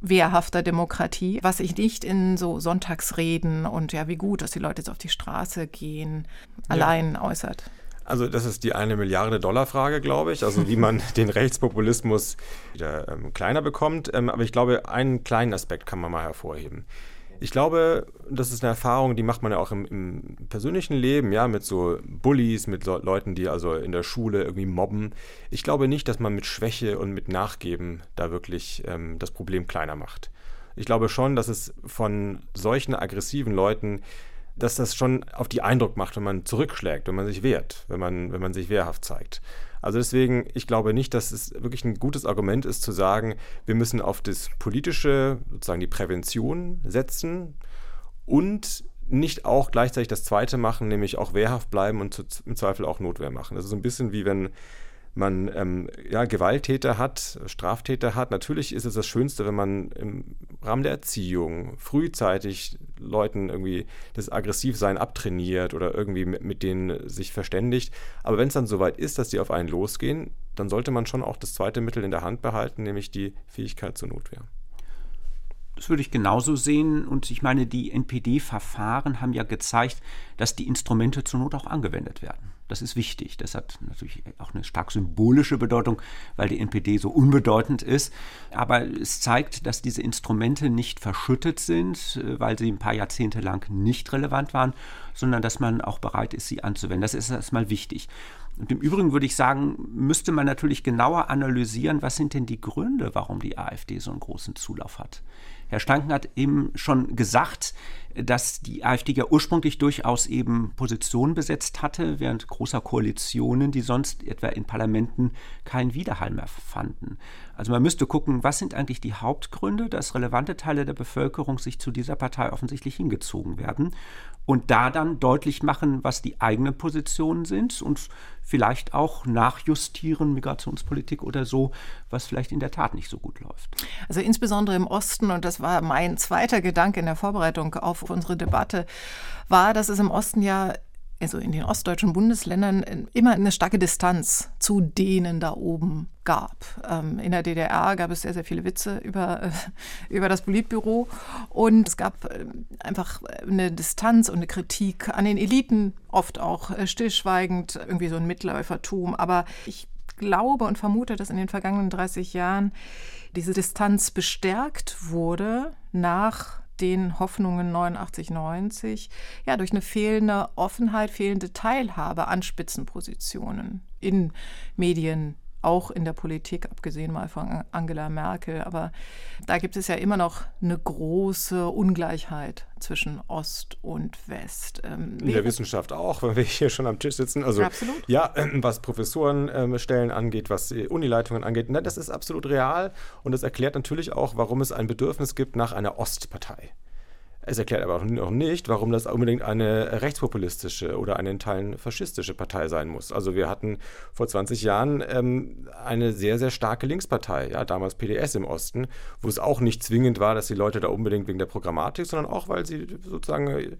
wehrhafter Demokratie, was sich nicht in so Sonntagsreden und ja, wie gut, dass die Leute jetzt auf die Straße gehen, allein ja. äußert. Also das ist die eine Milliarde Dollar Frage, glaube ich. Also wie man [laughs] den Rechtspopulismus wieder ähm, kleiner bekommt. Ähm, aber ich glaube, einen kleinen Aspekt kann man mal hervorheben. Ich glaube, das ist eine Erfahrung, die macht man ja auch im, im persönlichen Leben, ja, mit so Bullies, mit so Leuten, die also in der Schule irgendwie mobben. Ich glaube nicht, dass man mit Schwäche und mit Nachgeben da wirklich ähm, das Problem kleiner macht. Ich glaube schon, dass es von solchen aggressiven Leuten dass das schon auf die Eindruck macht, wenn man zurückschlägt, wenn man sich wehrt, wenn man, wenn man sich wehrhaft zeigt. Also deswegen, ich glaube nicht, dass es wirklich ein gutes Argument ist zu sagen, wir müssen auf das politische, sozusagen die Prävention setzen und nicht auch gleichzeitig das Zweite machen, nämlich auch wehrhaft bleiben und im Zweifel auch Notwehr machen. Das ist so ein bisschen wie wenn man ähm, ja, Gewalttäter hat, Straftäter hat. Natürlich ist es das Schönste, wenn man im Rahmen der Erziehung frühzeitig Leuten irgendwie das Aggressivsein abtrainiert oder irgendwie mit, mit denen sich verständigt. Aber wenn es dann soweit ist, dass die auf einen losgehen, dann sollte man schon auch das zweite Mittel in der Hand behalten, nämlich die Fähigkeit zur Notwehr. Das würde ich genauso sehen. Und ich meine, die NPD-Verfahren haben ja gezeigt, dass die Instrumente zur Not auch angewendet werden. Das ist wichtig. Das hat natürlich auch eine stark symbolische Bedeutung, weil die NPD so unbedeutend ist. Aber es zeigt, dass diese Instrumente nicht verschüttet sind, äh, weil sie ein paar Jahrzehnte lang nicht relevant waren, sondern dass man auch bereit ist, sie anzuwenden. Das ist erstmal wichtig. Und im Übrigen würde ich sagen, müsste man natürlich genauer analysieren, was sind denn die Gründe, warum die AfD so einen großen Zulauf hat. Herr Stanken hat eben schon gesagt, dass die AfD ja ursprünglich durchaus eben Positionen besetzt hatte, während großer Koalitionen, die sonst etwa in Parlamenten keinen Widerhall mehr fanden. Also man müsste gucken, was sind eigentlich die Hauptgründe, dass relevante Teile der Bevölkerung sich zu dieser Partei offensichtlich hingezogen werden und da dann deutlich machen, was die eigenen Positionen sind und vielleicht auch nachjustieren, Migrationspolitik oder so, was vielleicht in der Tat nicht so gut läuft. Also insbesondere im Osten, und das war mein zweiter Gedanke in der Vorbereitung auf unsere Debatte, war, dass es im Osten ja also in den ostdeutschen Bundesländern immer eine starke Distanz zu denen da oben gab. Ähm, in der DDR gab es sehr, sehr viele Witze über, äh, über das Politbüro und es gab äh, einfach eine Distanz und eine Kritik an den Eliten, oft auch äh, stillschweigend, irgendwie so ein Mitläufertum. Aber ich glaube und vermute, dass in den vergangenen 30 Jahren diese Distanz bestärkt wurde nach den Hoffnungen 89, 90, ja, durch eine fehlende Offenheit, fehlende Teilhabe an Spitzenpositionen in Medien, auch in der Politik, abgesehen mal von Angela Merkel. Aber da gibt es ja immer noch eine große Ungleichheit zwischen Ost und West. Ähm, in der Wissenschaft auch, [laughs] weil wir hier schon am Tisch sitzen. Also absolut. ja, was Professorenstellen ähm, angeht, was Unileitungen angeht, na, das ist absolut real und das erklärt natürlich auch, warum es ein Bedürfnis gibt nach einer Ostpartei. Es erklärt aber auch nicht, warum das unbedingt eine rechtspopulistische oder eine in Teilen faschistische Partei sein muss. Also wir hatten vor 20 Jahren ähm, eine sehr, sehr starke Linkspartei, ja, damals PDS im Osten, wo es auch nicht zwingend war, dass die Leute da unbedingt wegen der Programmatik, sondern auch, weil sie sozusagen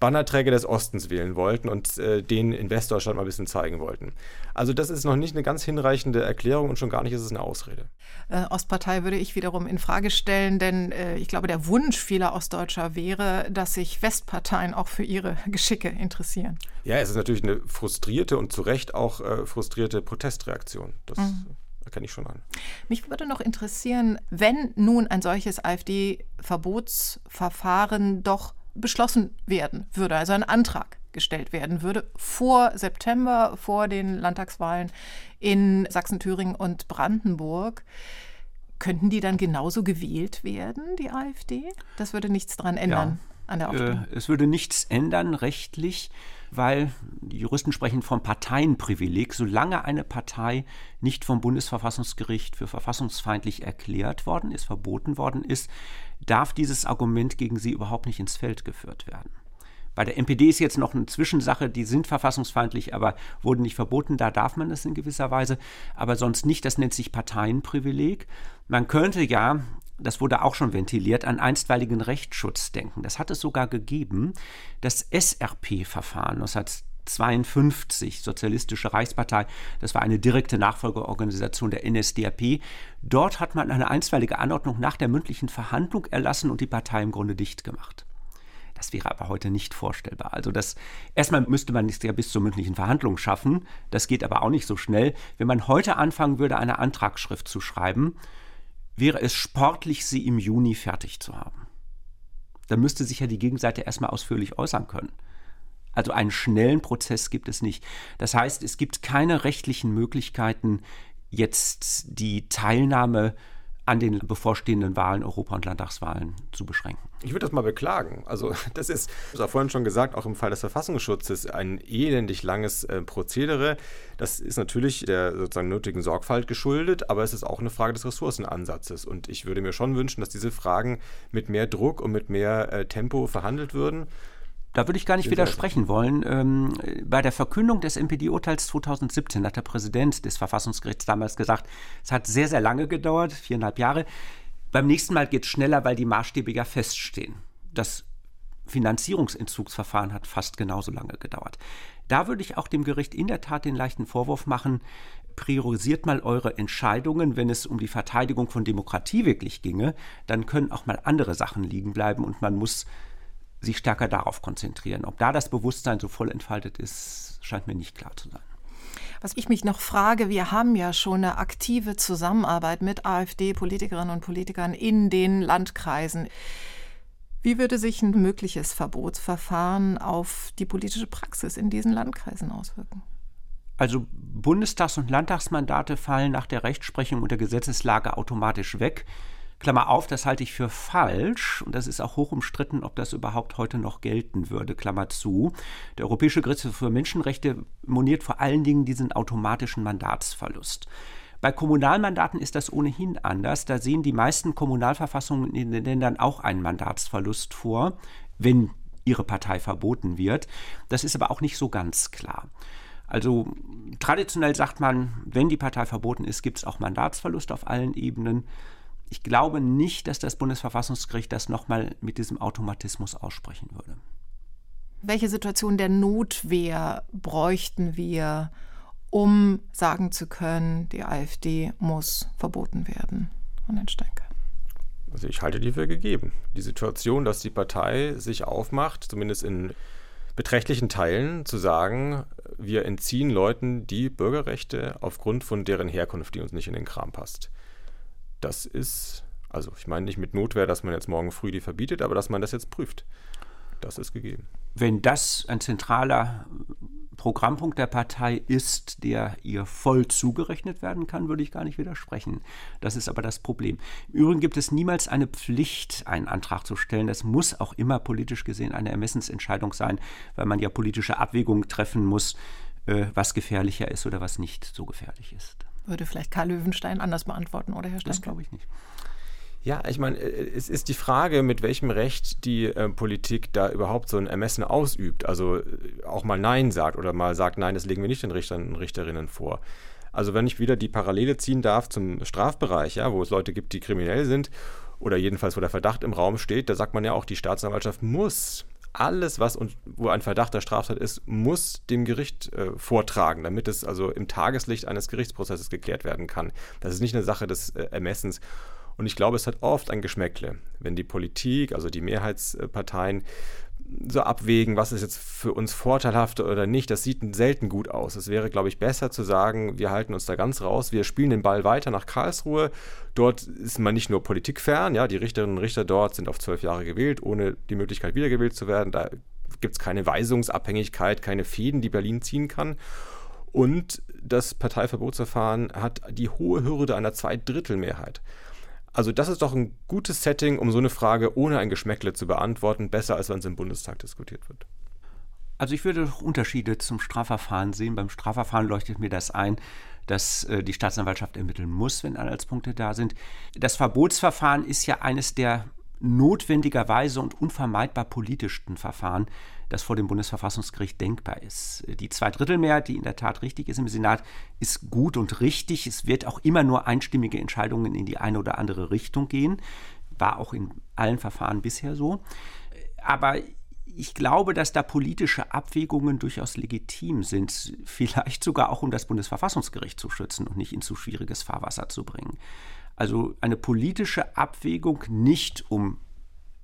Bannerträger des Ostens wählen wollten und äh, den in Westdeutschland mal ein bisschen zeigen wollten. Also das ist noch nicht eine ganz hinreichende Erklärung und schon gar nicht ist es eine Ausrede. Äh, Ostpartei würde ich wiederum in Frage stellen, denn äh, ich glaube, der Wunsch vieler Ostdeutscher wäre, dass sich Westparteien auch für ihre Geschicke interessieren. Ja, es ist natürlich eine frustrierte und zu Recht auch äh, frustrierte Protestreaktion. Das mhm erkenne ich schon an. Mich würde noch interessieren, wenn nun ein solches AfD-Verbotsverfahren doch beschlossen werden würde, also ein Antrag gestellt werden würde vor September, vor den Landtagswahlen in Sachsen, Thüringen und Brandenburg. Könnten die dann genauso gewählt werden, die AfD? Das würde nichts daran ändern. Ja. An der Aufstellung. Äh, es würde nichts ändern rechtlich, weil die Juristen sprechen vom Parteienprivileg. Solange eine Partei nicht vom Bundesverfassungsgericht für verfassungsfeindlich erklärt worden ist, verboten worden ist, darf dieses Argument gegen sie überhaupt nicht ins Feld geführt werden. Bei der NPD ist jetzt noch eine Zwischensache, die sind verfassungsfeindlich, aber wurden nicht verboten, da darf man das in gewisser Weise, aber sonst nicht, das nennt sich Parteienprivileg. Man könnte ja, das wurde auch schon ventiliert, an einstweiligen Rechtsschutz denken. Das hat es sogar gegeben. Das SRP-Verfahren 1952, Sozialistische Reichspartei, das war eine direkte Nachfolgeorganisation der NSDAP. Dort hat man eine einstweilige Anordnung nach der mündlichen Verhandlung erlassen und die Partei im Grunde dicht gemacht. Das wäre aber heute nicht vorstellbar. Also das erstmal müsste man es ja bis zur mündlichen Verhandlung schaffen. Das geht aber auch nicht so schnell. Wenn man heute anfangen würde, eine Antragsschrift zu schreiben, wäre es sportlich, sie im Juni fertig zu haben. Dann müsste sich ja die Gegenseite erstmal ausführlich äußern können. Also einen schnellen Prozess gibt es nicht. Das heißt, es gibt keine rechtlichen Möglichkeiten, jetzt die Teilnahme an den bevorstehenden Wahlen, Europa- und Landtagswahlen zu beschränken. Ich würde das mal beklagen. Also [laughs] das ist, das war vorhin schon gesagt, auch im Fall des Verfassungsschutzes ein elendig langes äh, Prozedere. Das ist natürlich der sozusagen nötigen Sorgfalt geschuldet, aber es ist auch eine Frage des Ressourcenansatzes. Und ich würde mir schon wünschen, dass diese Fragen mit mehr Druck und mit mehr äh, Tempo verhandelt würden. Da würde ich gar nicht widersprechen wollen. Ähm, bei der Verkündung des NPD-Urteils 2017 hat der Präsident des Verfassungsgerichts damals gesagt, es hat sehr, sehr lange gedauert, viereinhalb Jahre. Beim nächsten Mal geht es schneller, weil die Maßstäbe ja feststehen. Das Finanzierungsentzugsverfahren hat fast genauso lange gedauert. Da würde ich auch dem Gericht in der Tat den leichten Vorwurf machen, priorisiert mal eure Entscheidungen, wenn es um die Verteidigung von Demokratie wirklich ginge, dann können auch mal andere Sachen liegen bleiben und man muss sich stärker darauf konzentrieren. Ob da das Bewusstsein so voll entfaltet ist, scheint mir nicht klar zu sein. Was ich mich noch frage, wir haben ja schon eine aktive Zusammenarbeit mit AfD-Politikerinnen und Politikern in den Landkreisen. Wie würde sich ein mögliches Verbotsverfahren auf die politische Praxis in diesen Landkreisen auswirken? Also Bundestags- und Landtagsmandate fallen nach der Rechtsprechung und der Gesetzeslage automatisch weg. Klammer auf, das halte ich für falsch und das ist auch hoch umstritten, ob das überhaupt heute noch gelten würde, Klammer zu. Der Europäische Gerichtshof für Menschenrechte moniert vor allen Dingen diesen automatischen Mandatsverlust. Bei Kommunalmandaten ist das ohnehin anders. Da sehen die meisten Kommunalverfassungen in den Ländern auch einen Mandatsverlust vor, wenn ihre Partei verboten wird. Das ist aber auch nicht so ganz klar. Also traditionell sagt man, wenn die Partei verboten ist, gibt es auch Mandatsverlust auf allen Ebenen. Ich glaube nicht, dass das Bundesverfassungsgericht das nochmal mit diesem Automatismus aussprechen würde. Welche Situation der Notwehr bräuchten wir, um sagen zu können, die AfD muss verboten werden? Und Steinke. Also ich halte die für gegeben. Die Situation, dass die Partei sich aufmacht, zumindest in beträchtlichen Teilen, zu sagen, wir entziehen Leuten die Bürgerrechte aufgrund von deren Herkunft, die uns nicht in den Kram passt das ist, also ich meine nicht mit Notwehr, dass man jetzt morgen früh die verbietet, aber dass man das jetzt prüft. Das ist gegeben. Wenn das ein zentraler Programmpunkt der Partei ist, der ihr voll zugerechnet werden kann, würde ich gar nicht widersprechen. Das ist aber das Problem. Im Übrigen gibt es niemals eine Pflicht, einen Antrag zu stellen. Das muss auch immer politisch gesehen eine Ermessensentscheidung sein, weil man ja politische Abwägungen treffen muss, äh, was gefährlicher ist oder was nicht so gefährlich ist. Würde vielleicht Karl Löwenstein anders beantworten, oder Herr Stein? Das glaube ich nicht. Ja, ich meine, äh, es ist die Frage, mit welchem Recht die äh, Politik da überhaupt so ein Ermessen ausübt. Also äh, auch mal Nein sagt oder mal sagt, nein, das legen wir nicht den Richtern und Richterinnen vor. Also wenn ich wieder die Parallele ziehen darf zum Strafbereich, ja, wo es Leute gibt, die kriminell sind oder jedenfalls wo der Verdacht im Raum steht, da sagt man ja auch, die Staatsanwaltschaft muss alles, was und wo ein Verdacht der Straftat ist, muss dem Gericht äh, vortragen, damit es also im Tageslicht eines Gerichtsprozesses geklärt werden kann. Das ist nicht eine Sache des äh, Ermessens. Und ich glaube, es hat oft ein Geschmäckle, wenn die Politik, also die Mehrheitsparteien, so abwägen, was ist jetzt für uns vorteilhafter oder nicht, das sieht selten gut aus. Es wäre, glaube ich, besser zu sagen, wir halten uns da ganz raus, wir spielen den Ball weiter nach Karlsruhe. Dort ist man nicht nur politikfern, ja, die Richterinnen und Richter dort sind auf zwölf Jahre gewählt, ohne die Möglichkeit wiedergewählt zu werden. Da gibt es keine Weisungsabhängigkeit, keine Fäden, die Berlin ziehen kann. Und das Parteiverbotsverfahren hat die hohe Hürde einer Zweidrittelmehrheit. Also das ist doch ein gutes Setting, um so eine Frage ohne ein Geschmäckle zu beantworten, besser als wenn es im Bundestag diskutiert wird. Also ich würde Unterschiede zum Strafverfahren sehen. Beim Strafverfahren leuchtet mir das ein, dass äh, die Staatsanwaltschaft ermitteln muss, wenn Anhaltspunkte da sind. Das Verbotsverfahren ist ja eines der notwendigerweise und unvermeidbar politischsten Verfahren, das vor dem Bundesverfassungsgericht denkbar ist. Die Zweidrittelmehrheit, die in der Tat richtig ist im Senat, ist gut und richtig. Es wird auch immer nur einstimmige Entscheidungen in die eine oder andere Richtung gehen. War auch in allen Verfahren bisher so. Aber ich glaube, dass da politische Abwägungen durchaus legitim sind, vielleicht sogar auch um das Bundesverfassungsgericht zu schützen und nicht in zu schwieriges Fahrwasser zu bringen. Also eine politische Abwägung nicht um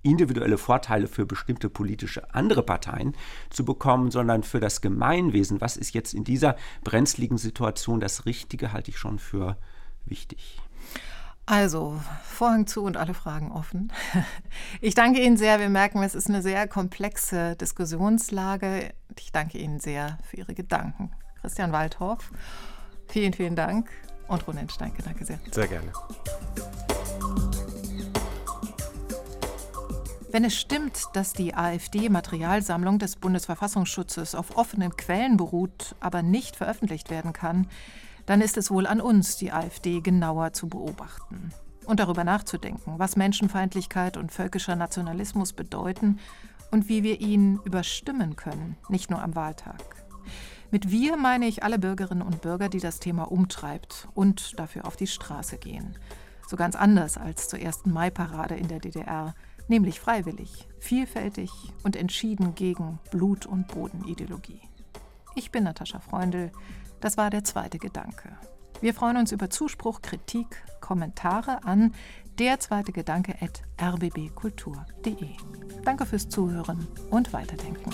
individuelle Vorteile für bestimmte politische andere Parteien zu bekommen, sondern für das Gemeinwesen. Was ist jetzt in dieser brenzligen Situation das Richtige, halte ich schon für wichtig. Also, Vorhang zu und alle Fragen offen. [laughs] Ich danke Ihnen sehr. Wir merken, es ist eine sehr komplexe Diskussionslage. Ich danke Ihnen sehr für Ihre Gedanken. Christian Waldhoff, vielen, vielen Dank. Und Ronen Steinke, danke sehr. Sehr gerne. Wenn es stimmt, dass die AfD-Materialsammlung des Bundesverfassungsschutzes auf offenen Quellen beruht, aber nicht veröffentlicht werden kann, dann ist es wohl an uns, die AfD genauer zu beobachten und darüber nachzudenken, was Menschenfeindlichkeit und völkischer Nationalismus bedeuten und wie wir ihn überstimmen können, nicht nur am Wahltag. Mit wir meine ich alle Bürgerinnen und Bürger, die das Thema umtreibt und dafür auf die Straße gehen. So ganz anders als zur ersten Mai-Parade in der DDR, nämlich freiwillig, vielfältig und entschieden gegen Blut- und Bodenideologie. Ich bin Natascha Freundl. Das war der zweite Gedanke. Wir freuen uns über Zuspruch, Kritik, Kommentare an der zweite Gedanke at rbbkultur.de. Danke fürs Zuhören und Weiterdenken.